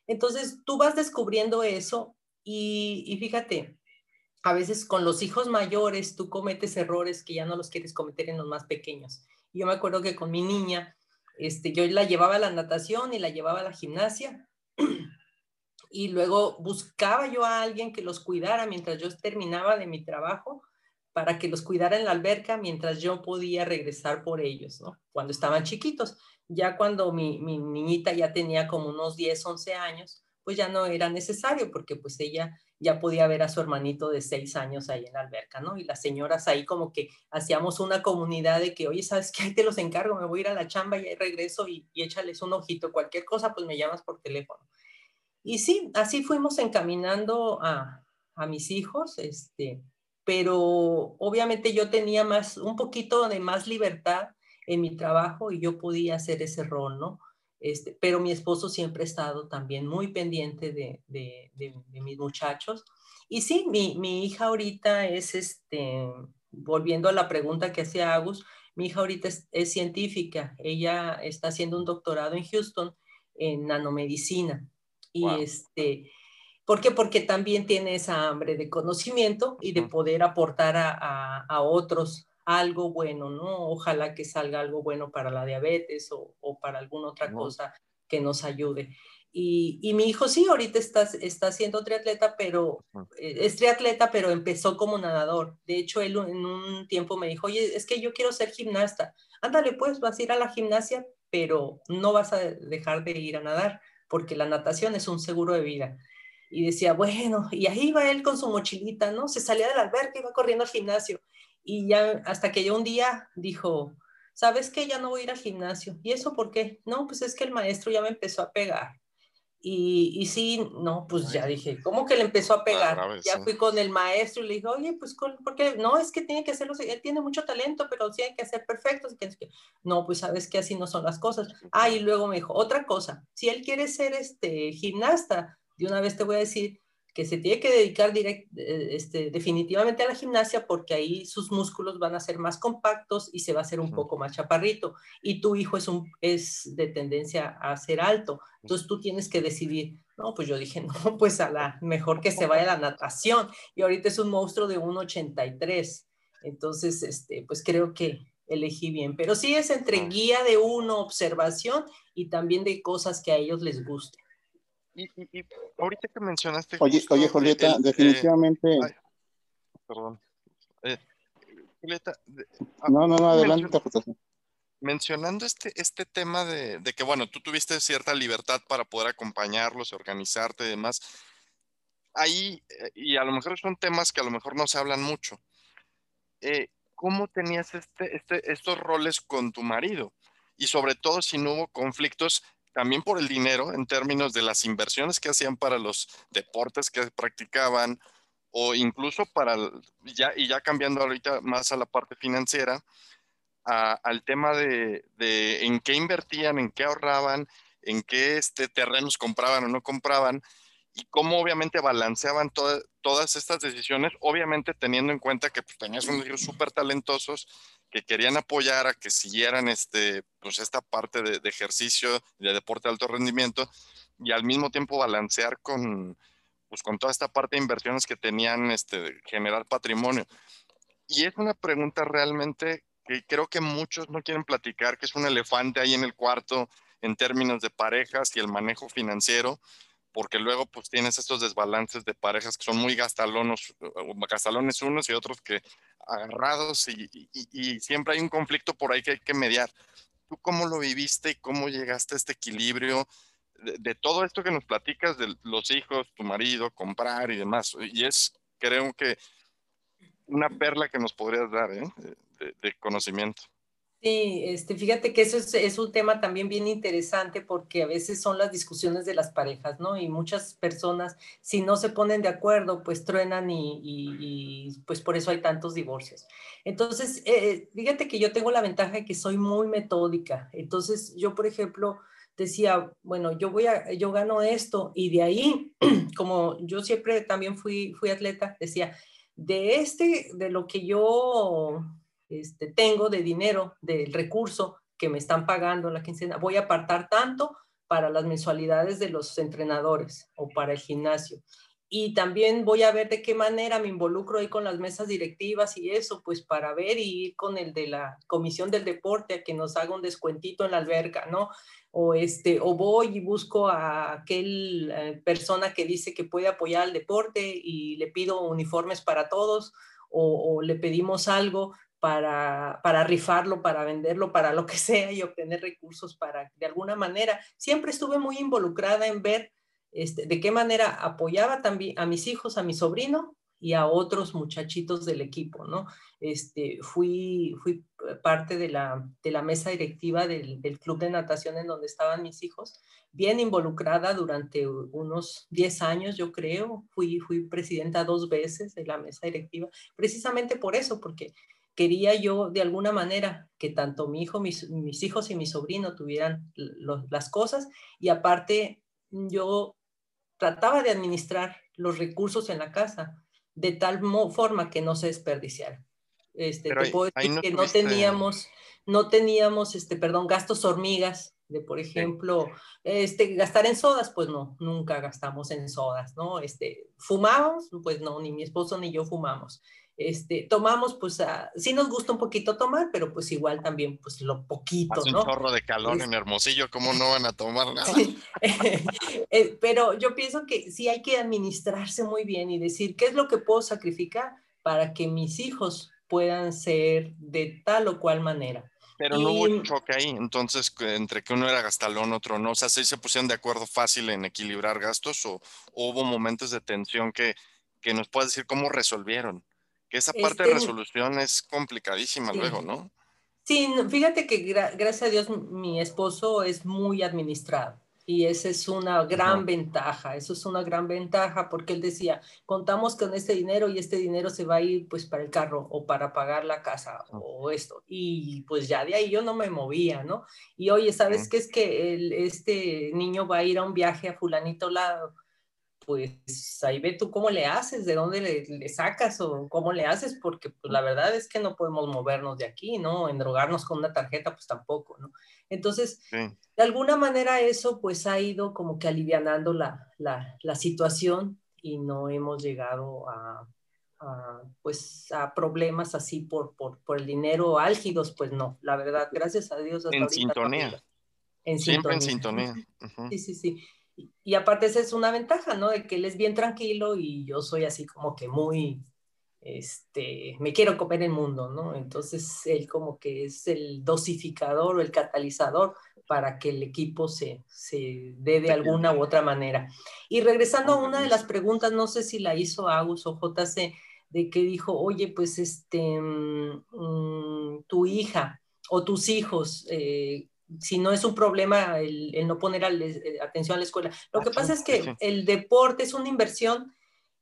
Entonces tú vas descubriendo eso Y, y fíjate, a veces con los hijos mayores tú cometes errores que ya no los quieres cometer en los más pequeños. Yo me acuerdo que con mi niña, este, yo la llevaba a la natación y la llevaba a la gimnasia y luego buscaba yo a alguien que los cuidara mientras yo terminaba de mi trabajo para que los cuidara en la alberca mientras yo podía regresar por ellos, ¿no? Cuando estaban chiquitos. Ya cuando mi, niñita ya tenía como unos 10, 11 años, pues ya no era necesario porque pues ella ya podía ver a su hermanito de seis años ahí en la alberca, ¿no? Y las señoras ahí como que hacíamos una comunidad de que, oye, ¿sabes qué? Ahí te los encargo, me voy a ir a la chamba y ahí regreso y, y échales un ojito, cualquier cosa, pues me llamas por teléfono. Y sí, así fuimos encaminando a, mis hijos, este, pero obviamente yo tenía más, un poquito de más libertad en mi trabajo y yo podía hacer ese rol, ¿no? Este, pero mi esposo siempre ha estado también muy pendiente de, mis muchachos. Y sí, mi, mi, hija ahorita es, este, volviendo a la pregunta que hacía Agus, mi hija ahorita es científica, ella está haciendo un doctorado en Houston en nanomedicina. Y este, ¿por qué? Porque también tiene esa hambre de conocimiento y de poder aportar a, a, otros algo bueno, ¿no? Ojalá que salga algo bueno para la diabetes o, o para alguna otra cosa que nos ayude. Y, y, mi hijo sí, ahorita está, está siendo triatleta, pero eh, es triatleta, pero empezó como nadador. De hecho, él en un tiempo me dijo, oye, es que yo quiero ser gimnasta. Ándale, pues vas a ir a la gimnasia, pero no vas a dejar de ir a nadar porque la natación es un seguro de vida. Y decía, bueno, y ahí iba él con su mochilita, ¿no? Se salía de la alberca, iba corriendo al gimnasio. Y ya hasta que ya un día dijo, ¿sabes qué? Ya no voy a ir al gimnasio. ¿Y eso por qué? No, pues es que el maestro ya me empezó a pegar. Y, y sí, no, pues ya dije, ¿cómo que le empezó a pegar? ya fui con el maestro y le dije, oye, pues, ¿por qué? No, es que tiene que hacerlo, él tiene mucho talento, pero sí hay que hacer perfecto. No, pues sabes que así no son las cosas. Ah, y luego me dijo, otra cosa, si él quiere ser este gimnasta, de una vez te voy a decir que se tiene que dedicar direct, eh, este, definitivamente a la gimnasia porque ahí sus músculos van a ser más compactos y se va a hacer un poco más chaparrito. Y tu hijo es, un, es de tendencia a ser alto. Entonces tú tienes que decidir, no, pues yo dije, (laughs) no, pues a la mejor que se vaya a la natación. Y ahorita es un monstruo de 1,83. Entonces, este, pues creo que elegí bien. Pero sí es entre guía de uno, observación y también de cosas que a ellos les gusten.
Y, y, ahorita que mencionaste.
Oye, oye Julieta, eh, definitivamente.
perdón. Eh, Julieta.
Ah, no, no, no, adelante,
mencionando este, este tema de, de, que, bueno, tú tuviste cierta libertad para poder acompañarlos, organizarte y demás, ahí, eh, y a lo mejor son temas que a lo mejor no se hablan mucho. ¿Cómo tenías este, este, estos roles con tu marido? Y sobre todo si no hubo conflictos también por el dinero en términos de las inversiones que hacían para los deportes que practicaban o incluso para, ya, y ya cambiando ahorita más a la parte financiera, al tema de, de, en qué invertían, en qué ahorraban, en qué este, terrenos compraban o no compraban, y cómo obviamente balanceaban todas estas decisiones, obviamente teniendo en cuenta que pues, tenías unos hijos súper talentosos que querían apoyar a que siguieran este, pues esta parte de, ejercicio, de deporte de alto rendimiento, y al mismo tiempo balancear con, pues, con toda esta parte de inversiones que tenían, este, generar patrimonio. Y es una pregunta realmente que creo que muchos no quieren platicar, que es un elefante ahí en el cuarto en términos de parejas y el manejo financiero, porque luego pues tienes estos desbalances de parejas que son muy gastalones, gastalones unos y otros que agarrados y, y, siempre hay un conflicto por ahí que hay que mediar. ¿Tú cómo lo viviste y cómo llegaste a este equilibrio de, todo esto que nos platicas de los hijos, tu marido, comprar y demás? Y es, creo que, una perla que nos podrías dar ¿eh? de conocimiento.
Sí, este, fíjate que eso es, un tema también bien interesante porque a veces son las discusiones de las parejas, ¿no? Y muchas personas, si no se ponen de acuerdo, pues truenan y, pues por eso hay tantos divorcios. Entonces, eh, fíjate que yo tengo la ventaja de que soy muy metódica. Entonces, yo, por ejemplo, decía, bueno, yo voy a, yo gano esto y de ahí, (clears throat) como yo siempre también fui, fui atleta, decía, de este, de lo que yo este, tengo de dinero, del recurso que me están pagando la quincena, voy a apartar tanto para las mensualidades de los entrenadores o para el gimnasio. y también voy a ver de qué manera me involucro ahí con las mesas directivas y eso, pues para ver y ir con el de la comisión del deporte a que nos haga un descuentito en la alberca, ¿no? O, este, o voy y busco a aquel eh, persona que dice que puede apoyar al deporte y le pido uniformes para todos o, o le pedimos algo para, para, rifarlo, para venderlo, para lo que sea y obtener recursos para, de alguna manera. Siempre estuve muy involucrada en ver este, de qué manera apoyaba también a mis hijos, a mi sobrino y a otros muchachitos del equipo, ¿no? Este, fui, fui parte de la, de la mesa directiva del, del, club de natación en donde estaban mis hijos, bien involucrada durante unos 10 años, yo creo. Fui, fui presidenta dos veces de la mesa directiva, precisamente por eso, porque quería yo de alguna manera que tanto mi hijo, mis, mis hijos y mi sobrino tuvieran las cosas y aparte yo trataba de administrar los recursos en la casa de tal forma que no se desperdiciaran. Este, te puedo decir no que no teníamos, no teníamos, este, perdón, gastos hormigas de, por ejemplo, este, gastar en sodas, pues no, nunca gastamos en sodas, ¿no? Este, fumábamos, pues no, ni mi esposo ni yo fumamos. Este, tomamos, pues, a, sí nos gusta un poquito tomar, pero pues igual también, pues lo poquito,
Hace
¿no?
un chorro de calor en Hermosillo, ¿cómo no van a tomar nada? (laughs)
Eh, pero yo pienso que sí hay que administrarse muy bien y decir, ¿qué es lo que puedo sacrificar para que mis hijos puedan ser de tal o cual manera?
Pero no hubo choque ahí, entonces, entre que uno era gastalón, otro no. O sea, ¿sí se pusieron de acuerdo fácil en equilibrar gastos o, o hubo momentos de tensión que, que nos puedas decir cómo resolvieron? Que esa parte este, de resolución es complicadísima sí. luego, ¿no?
Sí, fíjate que gra gracias a Dios mi esposo es muy administrado y esa es una gran uh -huh. ventaja, eso es una gran ventaja porque él decía, contamos con este dinero y este dinero se va a ir pues para el carro o para pagar la casa uh -huh. o esto y pues ya de ahí yo no me movía, ¿no? Y oye, ¿sabes uh -huh. qué es que el, este niño va a ir a un viaje a fulanito lado? Pues ahí ve tú cómo le haces, de dónde le, le, sacas o cómo le haces, porque pues la verdad es que no podemos movernos de aquí, ¿no? Endrogarnos con una tarjeta, pues tampoco, ¿no? Entonces, sí. de alguna manera eso pues ha ido como que alivianando la, la, la situación y no hemos llegado a, a, pues a problemas así por, por, por el dinero álgidos, pues no, la verdad, gracias a Dios.
Hasta en sintonía.
En
Siempre
sintonía.
en sintonía. Uh -huh.
Sí, sí, sí y aparte esa es una ventaja, ¿no? De que él es bien tranquilo y yo soy así como que muy, este, me quiero comer el mundo, ¿no? Entonces él como que es el dosificador o el catalizador para que el equipo se, se dé de alguna u otra manera. Y regresando a una de las preguntas, no sé si la hizo Agus o JC, de que dijo, oye, pues este, mmm, tu hija o tus hijos, eh, si no es un problema el, el no poner al, eh, atención a la escuela. Lo que pasa es que el deporte es una inversión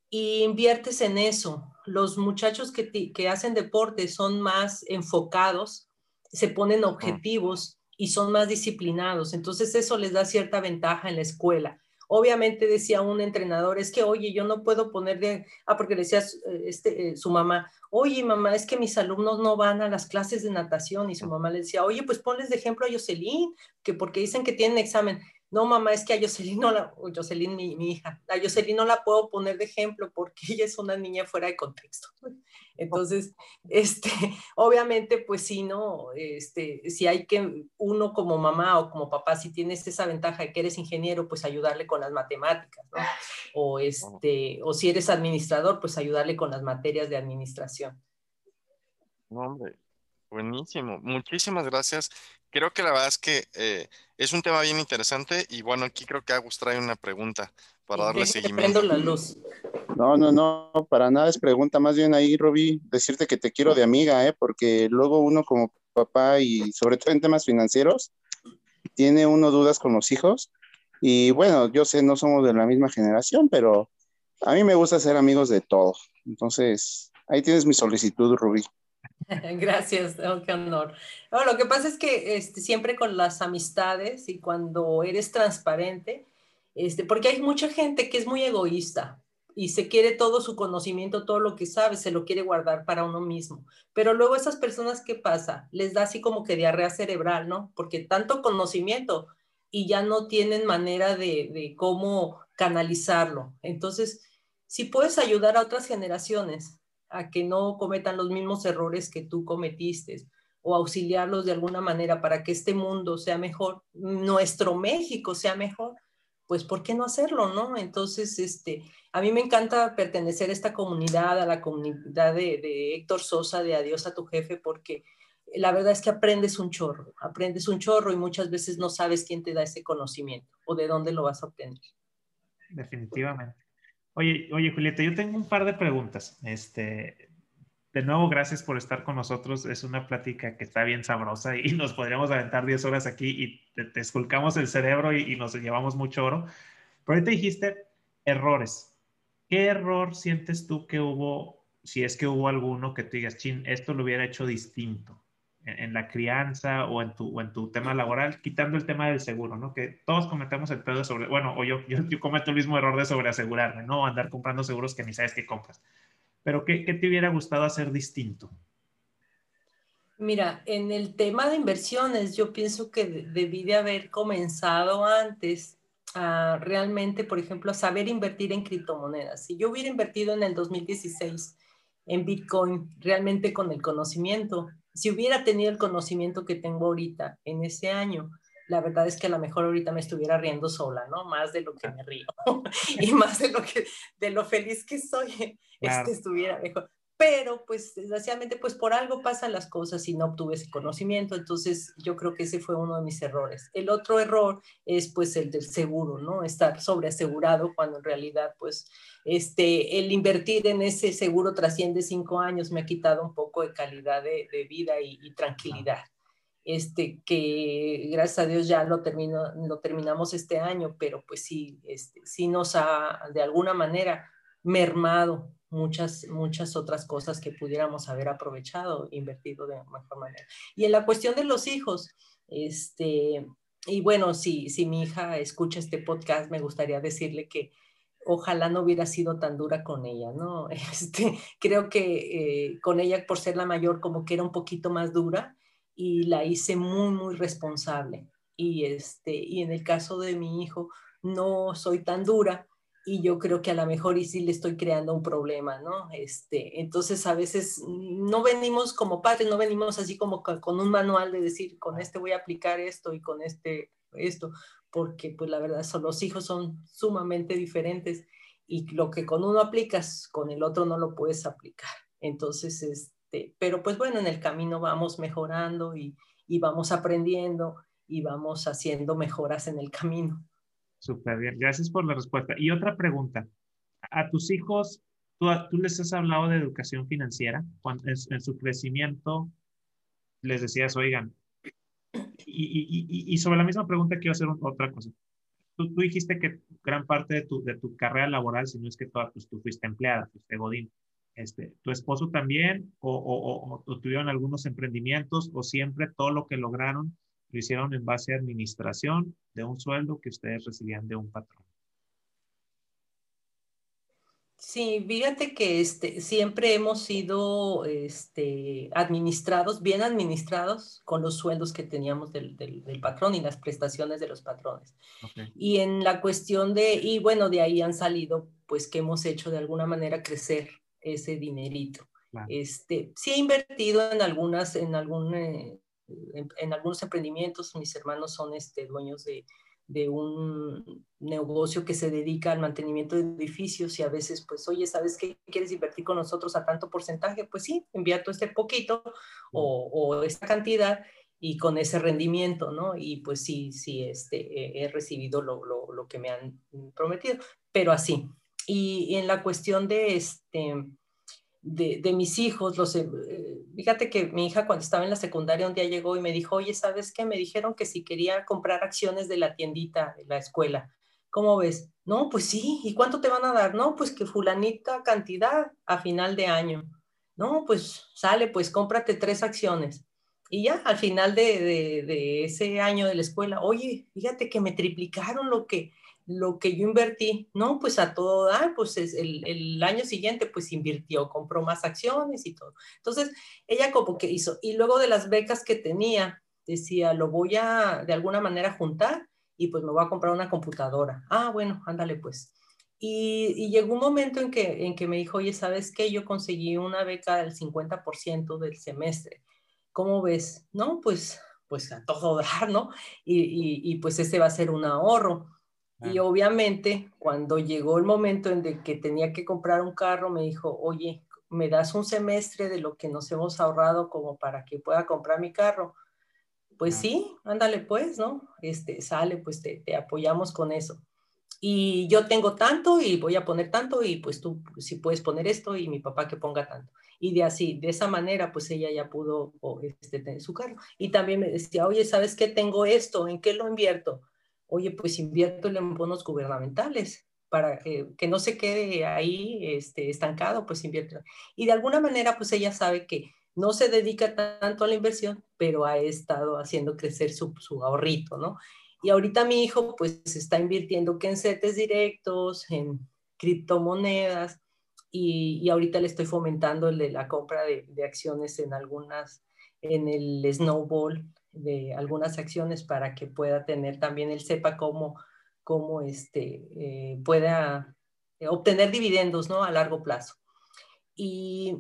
y inviertes en eso. Los muchachos que, que hacen deporte son más enfocados, se ponen objetivos y son más disciplinados. Entonces eso les da cierta ventaja en la escuela. Obviamente decía un entrenador, es que, oye, yo no puedo poner de, ah, porque decía este, eh, su mamá, oye, mamá, es que mis alumnos no van a las clases de natación. Y su mamá le decía, oye, pues ponles de ejemplo a Jocelyn, que porque dicen que tienen examen. No, mamá, es que a Jocelyn no la, Jocelyn, mi, hija, a Jocelyn no la puedo poner de ejemplo porque (laughs) ella es una niña fuera de contexto. Entonces, este, (laughs) obviamente, pues sí, ¿no? Este, si hay que, uno como mamá o como papá, si tienes esa ventaja de que eres ingeniero, pues ayudarle con las matemáticas, ¿no? O, este, o si eres administrador, pues ayudarle con las materias de administración.
No, buenísimo. Muchísimas gracias. Creo que la verdad es que eh, es un tema bien interesante y bueno, aquí creo que Agus trae una pregunta para darle seguimiento.
la luz.
No, no, no, para nada es pregunta, más bien ahí, Roby, decirte que te quiero de amiga, ¿eh? porque luego uno como papá y sobre todo en temas financieros, tiene uno dudas con los hijos y bueno, yo sé, no somos de la misma generación, pero a mí me gusta ser amigos de todos. Entonces, ahí tienes mi solicitud, Rubí. (laughs)
Gracias, oh, qué honor. No, lo que pasa es que este, siempre con las amistades y cuando eres transparente, este, porque hay mucha gente que es muy egoísta y se quiere todo su conocimiento, todo lo que sabe, se lo quiere guardar para uno mismo. Pero luego esas personas, ¿qué pasa? Les da así como que diarrea cerebral, ¿no? Porque tanto conocimiento y ya no tienen manera de, de cómo canalizarlo. Entonces, si puedes ayudar a otras generaciones a que no cometan los mismos errores que tú cometiste o auxiliarlos de alguna manera para que este mundo sea mejor, nuestro México sea mejor, pues ¿por qué no hacerlo, no? Entonces, este, a mí me encanta pertenecer a esta comunidad, a la comunidad de, de Héctor Sosa, de Adiós a tu jefe, porque la verdad es que aprendes un chorro, aprendes un chorro y muchas veces no sabes quién te da ese conocimiento o de dónde lo vas a obtener.
Definitivamente. Oye, oye, Julieta, yo tengo un par de preguntas. Este, de nuevo, gracias por estar con nosotros. Es una plática que está bien sabrosa y (laughs) nos podríamos aventar 10 horas aquí y te, esculcamos el cerebro y, y, nos llevamos mucho oro. Pero ahorita dijiste errores. ¿Qué error sientes tú que hubo, si es que hubo alguno que tú digas, chin, esto lo hubiera hecho distinto? En, la crianza o en, tu, o en tu tema laboral, quitando el tema del seguro, ¿no? Que todos cometemos el pedo sobre, bueno, o yo, yo, cometo el mismo error de sobreasegurarme, ¿no? Andar comprando seguros que ni sabes qué compras. Pero ¿qué, qué te hubiera gustado hacer distinto?
Mira, en el tema de inversiones, yo pienso que debí de haber comenzado antes a realmente, por ejemplo, saber invertir en criptomonedas. Si yo hubiera invertido en el 2016 en Bitcoin, realmente con el conocimiento, si hubiera tenido el conocimiento que tengo ahorita en ese año, la verdad es que a lo mejor ahorita me estuviera riendo sola, ¿no? Más de lo que me río (laughs) y más de lo que de lo feliz que soy, este estuviera mejor pero pues desgraciadamente pues por algo pasan las cosas y no obtuve ese conocimiento, entonces yo creo que ese fue uno de mis errores. El otro error es pues el del seguro, ¿no? Estar sobreasegurado cuando en realidad pues este, el invertir en ese seguro trasciende cinco años me ha quitado un poco de calidad de, vida y, tranquilidad. Este, que gracias a Dios ya lo, termino, lo terminamos este año, pero pues sí, este, sí nos ha de alguna manera mermado muchas, muchas otras cosas que pudiéramos haber aprovechado, invertido de mejor manera. Y en la cuestión de los hijos, este, y bueno, si, si mi hija escucha este podcast, me gustaría decirle que ojalá no hubiera sido tan dura con ella, ¿no? (laughs) Este, creo que eh, con ella, por ser la mayor, como que era un poquito más dura y la hice muy, muy responsable. Y, este, y en el caso de mi hijo, no soy tan dura, y yo creo que a lo mejor y sí le estoy creando un problema, ¿no? Este, entonces a veces no venimos como padres, no venimos así como con un manual de decir, con este voy a aplicar esto y con este esto, porque pues la verdad son, los hijos son sumamente diferentes y lo que con uno aplicas, con el otro no lo puedes aplicar. Entonces, este, pero pues bueno, en el camino vamos mejorando y, y vamos aprendiendo y vamos haciendo mejoras en el camino.
Súper bien, gracias por la respuesta. Y otra pregunta, a tus hijos, tú, tú les has hablado de educación financiera, Cuando, en, su crecimiento les decías, oigan, y, y, y, sobre la misma pregunta quiero hacer otra cosa. Tú, tú, dijiste que gran parte de tu, de tu carrera laboral, si no es que toda, pues tú fuiste empleada, fuiste Godín. Este, ¿Tu esposo también o, o, o, tuvieron algunos emprendimientos o siempre todo lo que lograron lo hicieron en base a administración de un sueldo que ustedes recibían de un patrón.
Sí, fíjate que este, siempre hemos sido este, administrados, bien administrados con los sueldos que teníamos del, patrón y las prestaciones de los patrones. Y en la cuestión de, y bueno, de ahí han salido, pues que hemos hecho de alguna manera crecer ese dinerito. Este, sí he invertido en algunas, en algún, eh, en, algunos emprendimientos, mis hermanos son este, dueños de, de un negocio que se dedica al mantenimiento de edificios y a veces, pues, oye, ¿sabes qué? ¿Quieres invertir con nosotros a tanto porcentaje? Pues sí, invierto este poquito o, o esta cantidad y con ese rendimiento, ¿no? Y pues sí, sí, este, he recibido lo, lo, lo que me han prometido, pero así. Y, y en la cuestión de, este, de, mis hijos, los, eh, fíjate que mi hija cuando estaba en la secundaria un día llegó y me dijo, oye, ¿sabes qué? Me dijeron que si quería comprar acciones de la tiendita de la escuela. ¿Cómo ves? No, pues sí, ¿y cuánto te van a dar? No, pues que fulanita cantidad a final de año. No, pues sale, pues cómprate tres acciones. Y ya al final de, de, de ese año de la escuela, oye, fíjate que me triplicaron lo que, lo que yo invertí, no, pues a todo dar, pues el, el, año siguiente pues invirtió, compró más acciones y todo. Entonces, ella como que hizo, y luego de las becas que tenía, decía, lo voy a de alguna manera juntar y pues me voy a comprar una computadora. Ah, bueno, ándale pues. Y, llegó un momento en que, en que me dijo, oye, ¿sabes qué? Yo conseguí una beca del 50% del semestre. ¿Cómo ves? No, pues, pues a todo (laughs) dar, ¿no? Y, y, pues ese va a ser un ahorro. Y obviamente, cuando llegó el momento en de que tenía que comprar un carro, me dijo, oye, ¿me das un semestre de lo que nos hemos ahorrado como para que pueda comprar mi carro? Pues sí, ándale pues, ¿no? Este, sale, pues te, te apoyamos con eso y yo tengo tanto y voy a poner tanto y pues tú si puedes poner esto y mi papá que ponga tanto. Y de así, de esa manera, pues ella ya pudo este, tener su carro. Y también me decía, oye, ¿sabes qué? Tengo esto, ¿en qué lo invierto? Oye, pues invierto en bonos gubernamentales para que, que no se quede ahí este, estancado, pues invierte. Y de alguna manera, pues ella sabe que no se dedica tanto a la inversión, pero ha estado haciendo crecer su, su ahorrito, ¿no? Y ahorita mi hijo pues está invirtiendo que en CETES directos, en criptomonedas y, y ahorita le estoy fomentando la compra de, de, acciones en algunas, en el Snowball de algunas acciones para que pueda tener también, él sepa cómo, cómo este, eh, pueda obtener dividendos ¿no? a largo plazo. Y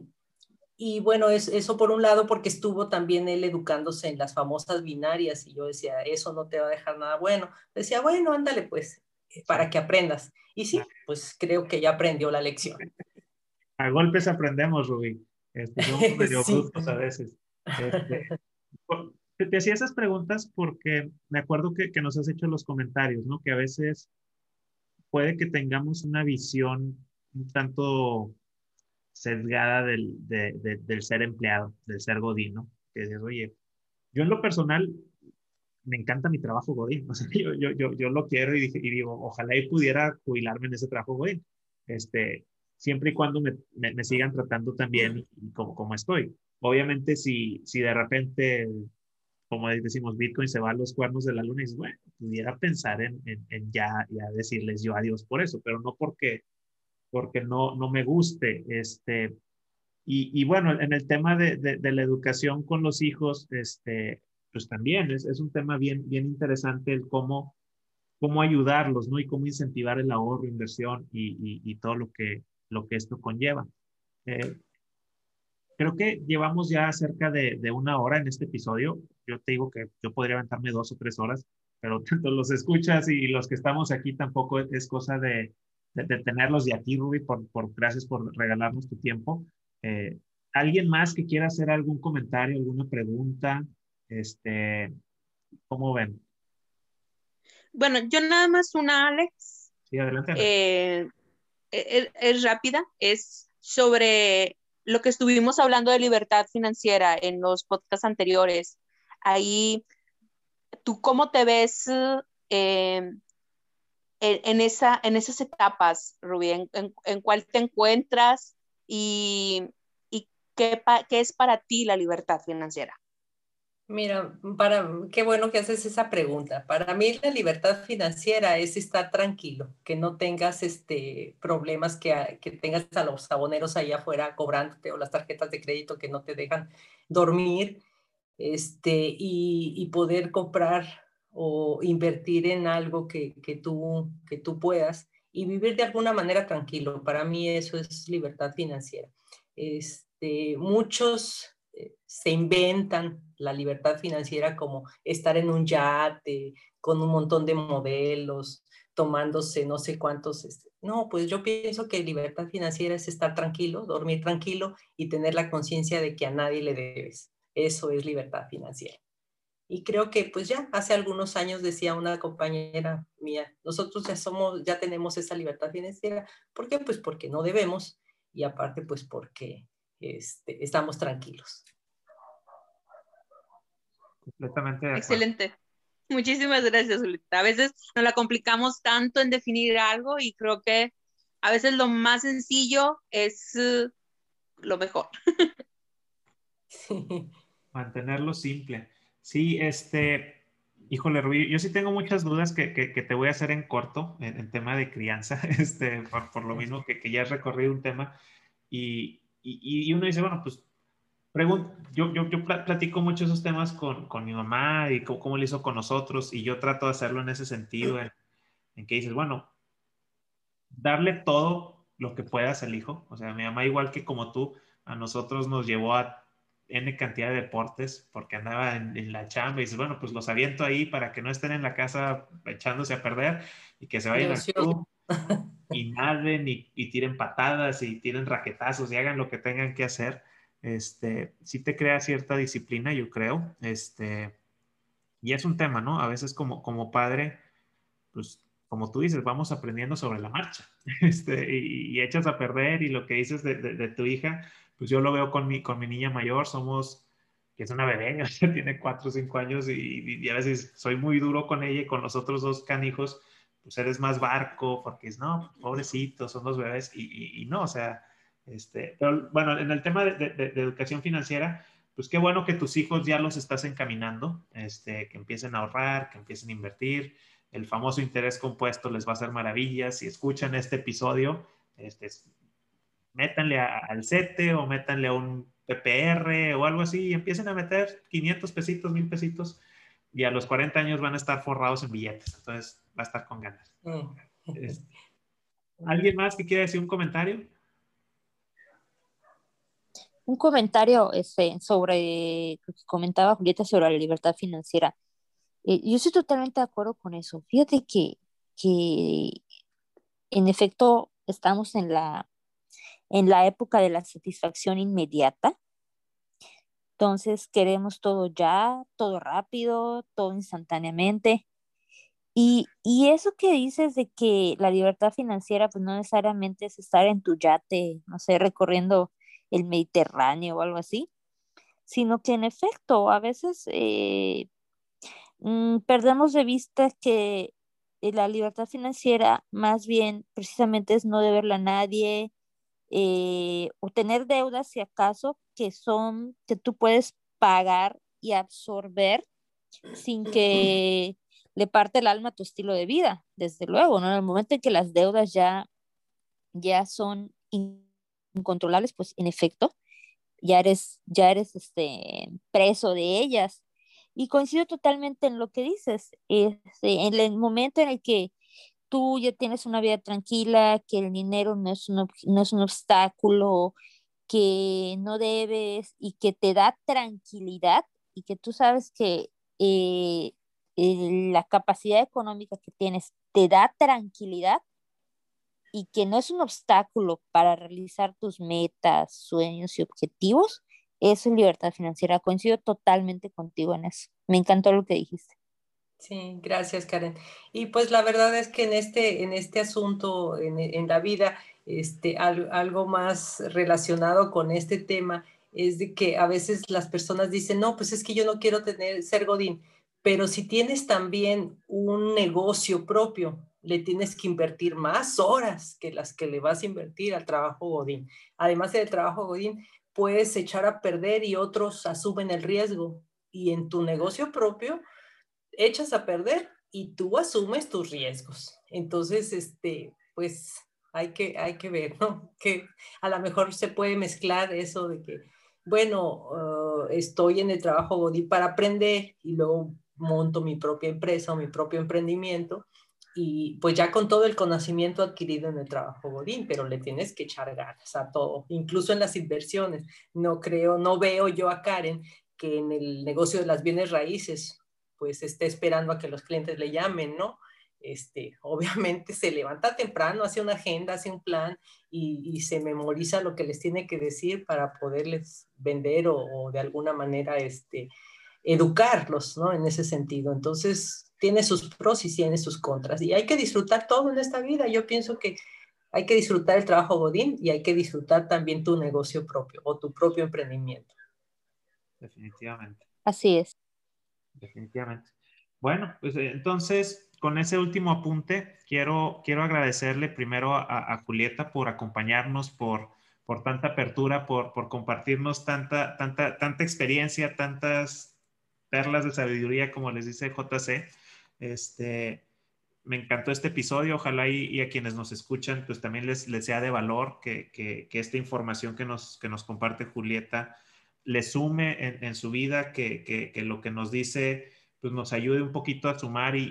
y bueno, es, eso por un lado porque estuvo también él educándose en las famosas binarias y yo decía, eso no te va a dejar nada bueno. Decía, bueno, ándale pues, eh, para que aprendas. Y sí, pues creo que ya aprendió la lección.
A golpes aprendemos, Rubí. Este, somos (laughs) medio brutos a veces. Este, (laughs) te hacía esas preguntas porque me acuerdo que, que nos has hecho los comentarios, ¿no? Que a veces puede que tengamos una visión un tanto sesgada del, del ser empleado, del ser godín, ¿no? Que dices, oye, yo en lo personal me encanta mi trabajo godín, (laughs) o sea, yo, yo, yo, yo lo quiero y, y, digo, ojalá y pudiera jubilarme en ese trabajo godín, este, siempre y cuando me, me, sigan tratando también como, como estoy. Obviamente, si, si de repente, como decimos, Bitcoin se va a los cuernos de la luna, y dices, bueno, pudiera pensar en, en, en ya, ya decirles yo adiós por eso, pero no porque porque no, no me guste. Este, y, y bueno, en el tema de, de, la educación con los hijos, este, pues también es, es, un tema bien, bien interesante el cómo, cómo ayudarlos, ¿no? Y cómo incentivar el ahorro, inversión y, y, todo lo que, lo que esto conlleva. Eh, creo que llevamos ya cerca de, de, una hora en este episodio. Yo te digo que yo podría aventarme dos o tres horas, pero (laughs) tanto los escuchas y los que estamos aquí tampoco es cosa de, de, tenerlos de aquí, Ruby, por, por, gracias por regalarnos tu tiempo. Eh, ¿Alguien más que quiera hacer algún comentario, alguna pregunta? Este, ¿Cómo ven?
Bueno, yo nada más una, Alex.
Sí, adelante.
Eh, es, es, rápida, es sobre lo que estuvimos hablando de libertad financiera en los podcasts anteriores. Ahí, ¿tú cómo te ves eh, en, esa, en esas etapas, Rubí, en, en, cuál te encuentras y, y qué, qué, es para ti la libertad financiera.
Mira, para, qué bueno que haces esa pregunta. Para mí la libertad financiera es estar tranquilo, que no tengas este, problemas, que, que tengas a los saboneros allá afuera cobrándote o las tarjetas de crédito que no te dejan dormir este, y, poder comprar o invertir en algo que, que, tú, que tú puedas y vivir de alguna manera tranquilo. Para mí eso es libertad financiera. Este, muchos eh, se inventan la libertad financiera como estar en un yate con un montón de modelos, tomándose no sé cuántos. Este, no, pues yo pienso que libertad financiera es estar tranquilo, dormir tranquilo y tener la conciencia de que a nadie le debes. Eso es libertad financiera. Y creo que pues ya hace algunos años decía una compañera mía, nosotros ya somos, ya tenemos esa libertad financiera. ¿Por qué? Pues porque no debemos y aparte pues porque este, estamos tranquilos.
Completamente.
Excelente. Muchísimas gracias, Zulita. A veces nos la complicamos tanto en definir algo y creo que a veces lo más sencillo es uh, lo mejor. (laughs)
Sí. Mantenerlo simple. Sí, este, híjole, Rubí, yo sí tengo muchas dudas que, que, te voy a hacer en corto en, tema de crianza, (laughs) este, por, por lo mismo que, que, ya has recorrido un tema y, y, y uno dice, bueno, pues yo, yo, yo, platico mucho esos temas con, con mi mamá y cómo, cómo, lo hizo con nosotros y yo trato de hacerlo en ese sentido, en, en, que dices, bueno, darle todo lo que puedas al hijo. O sea, mi mamá, igual que como tú, a nosotros nos llevó a N cantidad de deportes porque andaba en, la chamba y dices, bueno, pues los aviento ahí para que no estén en la casa echándose a perder y que se vayan al club (laughs) y naden y, y, tiren patadas y tiren raquetazos y hagan lo que tengan que hacer. Este, sí te crea cierta disciplina, yo creo. Este, y es un tema, ¿no? A veces como, como padre, pues como tú dices, vamos aprendiendo sobre la marcha (laughs) este, y, echas a perder y lo que dices de, de, tu hija, pues yo lo veo con mi, con mi niña mayor, somos, que es una bebé, (laughs) sea, tiene cuatro o cinco años y, a veces soy muy duro con ella y con los otros dos canijos, pues eres más barco porque es, no, pobrecitos, son dos bebés y, no, o sea, este, pero bueno, en el tema de, de, educación financiera, pues qué bueno que tus hijos ya los estás encaminando, este, que empiecen a ahorrar, que empiecen a invertir, el famoso interés compuesto les va a hacer maravillas. Si escuchan este episodio, este, métanle al CETE o métanle a un PPR o algo así y empiecen a meter 500 pesitos, 1000 pesitos y a los 40 años van a estar forrados en billetes. Entonces va a estar con ganas. Mm. Este, ¿Alguien más que quiera decir un comentario?
Un comentario este, sobre lo que comentaba Julieta sobre la libertad financiera. Eh, yo estoy totalmente de acuerdo con eso. Fíjate que, que en efecto estamos en la, en la época de la satisfacción inmediata. Entonces queremos todo ya, todo rápido, todo instantáneamente. Y, y, eso que dices de que la libertad financiera, pues no necesariamente es estar en tu yate, no sé, recorriendo el Mediterráneo o algo así, sino que en efecto, a veces eh, Mm, perdemos de vista que eh, la libertad financiera más bien precisamente es no deberla a nadie eh, o tener deudas si acaso que son que tú puedes pagar y absorber sin que le parte el alma tu estilo de vida, desde luego, ¿no? En el momento en que las deudas ya, ya son incontrolables, pues en efecto, ya eres, ya eres este, preso de ellas y coincido totalmente en lo que dices. Este, en el momento en el que tú ya tienes una vida tranquila, que el dinero no es un, no es un obstáculo, que no debes y que te da tranquilidad y que tú sabes que eh, la capacidad económica que tienes te da tranquilidad y que no es un obstáculo para realizar tus metas, sueños y objetivos, eso es libertad financiera. Coincido totalmente contigo en eso. Me encantó lo que dijiste.
Sí, gracias Karen. Y pues la verdad es que en este, en este asunto, en, en la vida, este, algo más relacionado con este tema es de que a veces las personas dicen, no, pues es que yo no quiero tener, ser Godín, pero si tienes también un negocio propio, le tienes que invertir más horas que las que le vas a invertir al trabajo Godín. Además del trabajo Godín, puedes echar a perder y otros asumen el riesgo. Y en tu negocio propio, echas a perder y tú asumes tus riesgos. Entonces, este, pues hay que, hay que ver, ¿no? Que a lo mejor se puede mezclar eso de que, bueno, uh, estoy en el trabajo Godín para aprender y luego monto mi propia empresa o mi propio emprendimiento y pues ya con todo el conocimiento adquirido en el trabajo Godín, pero le tienes que echar ganas a todo, incluso en las inversiones. No creo, no veo yo a Karen que en el negocio de las bienes raíces pues esté esperando a que los clientes le llamen, ¿no? Este, (laughs) obviamente se levanta temprano, hace una agenda, hace un plan y, se memoriza lo que les tiene que decir para poderles vender o, o de alguna manera este, educarlos, ¿no? En ese sentido. Entonces, tiene sus pros y tiene sus contras. Y hay que disfrutar todo en esta vida. Yo pienso que hay que disfrutar el trabajo Godín y hay que disfrutar también tu negocio propio o tu propio emprendimiento.
Definitivamente.
Así es.
Definitivamente. Bueno, pues eh, entonces, con ese último apunte, quiero, quiero agradecerle primero a, Julieta por acompañarnos, por, por tanta apertura, por, por compartirnos tanta, tanta, tanta experiencia, tantas perlas de sabiduría, como les dice JC. Este, me encantó este episodio, ojalá y, a quienes nos escuchan, pues también les, les sea de valor que, que, esta información que nos, que nos comparte Julieta les sume en, su vida, que, lo que nos dice pues nos ayude un poquito a sumar y,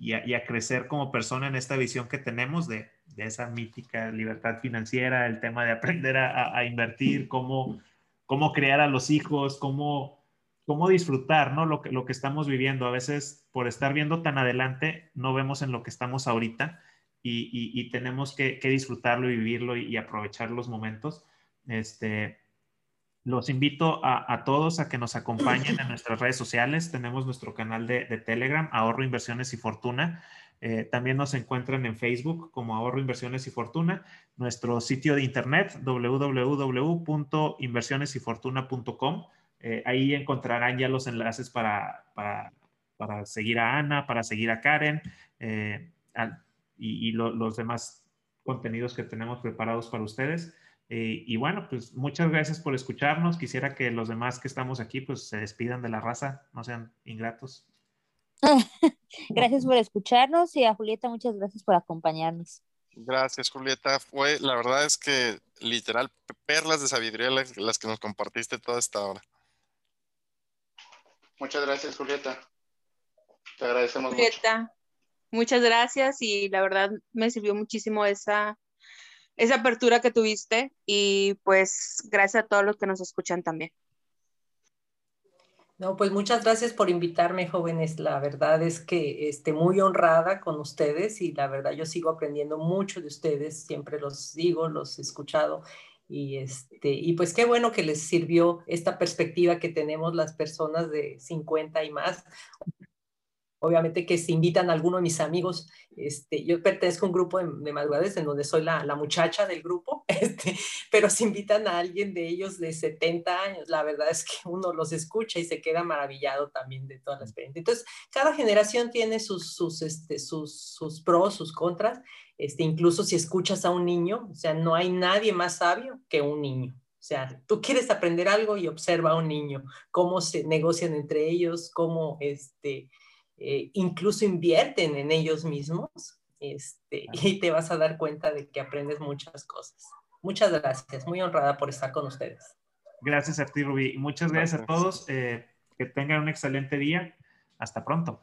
y, a, crecer como persona en esta visión que tenemos de, esa mítica libertad financiera, el tema de aprender a, invertir, cómo, cómo crear a los hijos, cómo, cómo disfrutar, ¿no? Lo que, lo que estamos viviendo. A veces, por estar viendo tan adelante, no vemos en lo que estamos ahorita y, tenemos que, disfrutarlo y vivirlo y, aprovechar los momentos. Este, los invito a, todos a que nos acompañen en nuestras redes sociales. Tenemos nuestro canal de, Telegram, Ahorro, Inversiones y Fortuna. Eh, también nos encuentran en Facebook como Ahorro, Inversiones y Fortuna. Nuestro sitio de internet, www.inversionesyfortuna.com. Eh, ahí encontrarán ya los enlaces para, para, seguir a Ana, para seguir a Karen eh, y, los demás contenidos que tenemos preparados para ustedes. Eh, y bueno, pues muchas gracias por escucharnos. Quisiera que los demás que estamos aquí pues se despidan de la raza, no sean ingratos. (laughs)
gracias por escucharnos y a Julieta muchas gracias por acompañarnos.
Gracias Julieta. Fue, la verdad es que literal perlas de sabiduría las, que nos compartiste toda esta hora.
Muchas gracias Julieta. Te agradecemos
Julieta, muchas gracias y la verdad me sirvió muchísimo esa esa apertura que tuviste y pues gracias a todos los que nos escuchan también.
No, pues muchas gracias por invitarme, jóvenes. La verdad es que estoy muy honrada con ustedes y la verdad yo sigo aprendiendo mucho de ustedes. Siempre los digo, los he escuchado y este y pues qué bueno que les sirvió esta perspectiva que tenemos las personas de 50 y más obviamente que se invitan a alguno de mis amigos, este, yo pertenezco a un grupo de, de en donde soy la, muchacha del grupo, (laughs) este, pero se invitan a alguien de ellos de 70 años, la verdad es que uno los escucha y se queda maravillado también de toda la experiencia. Entonces, cada generación tiene sus, sus, este, sus, sus pros, sus contras, este, incluso si escuchas a un niño, o sea, no hay nadie más sabio que un niño. O sea, tú quieres aprender algo y observa a un niño, cómo se negocian entre ellos, cómo este, eh, incluso invierten en ellos mismos este, y te vas a dar cuenta de que aprendes muchas cosas. Muchas gracias, muy honrada por estar con ustedes.
Gracias a ti, Rubí. Muchas gracias, a todos. Eh, que tengan un excelente día. Hasta pronto.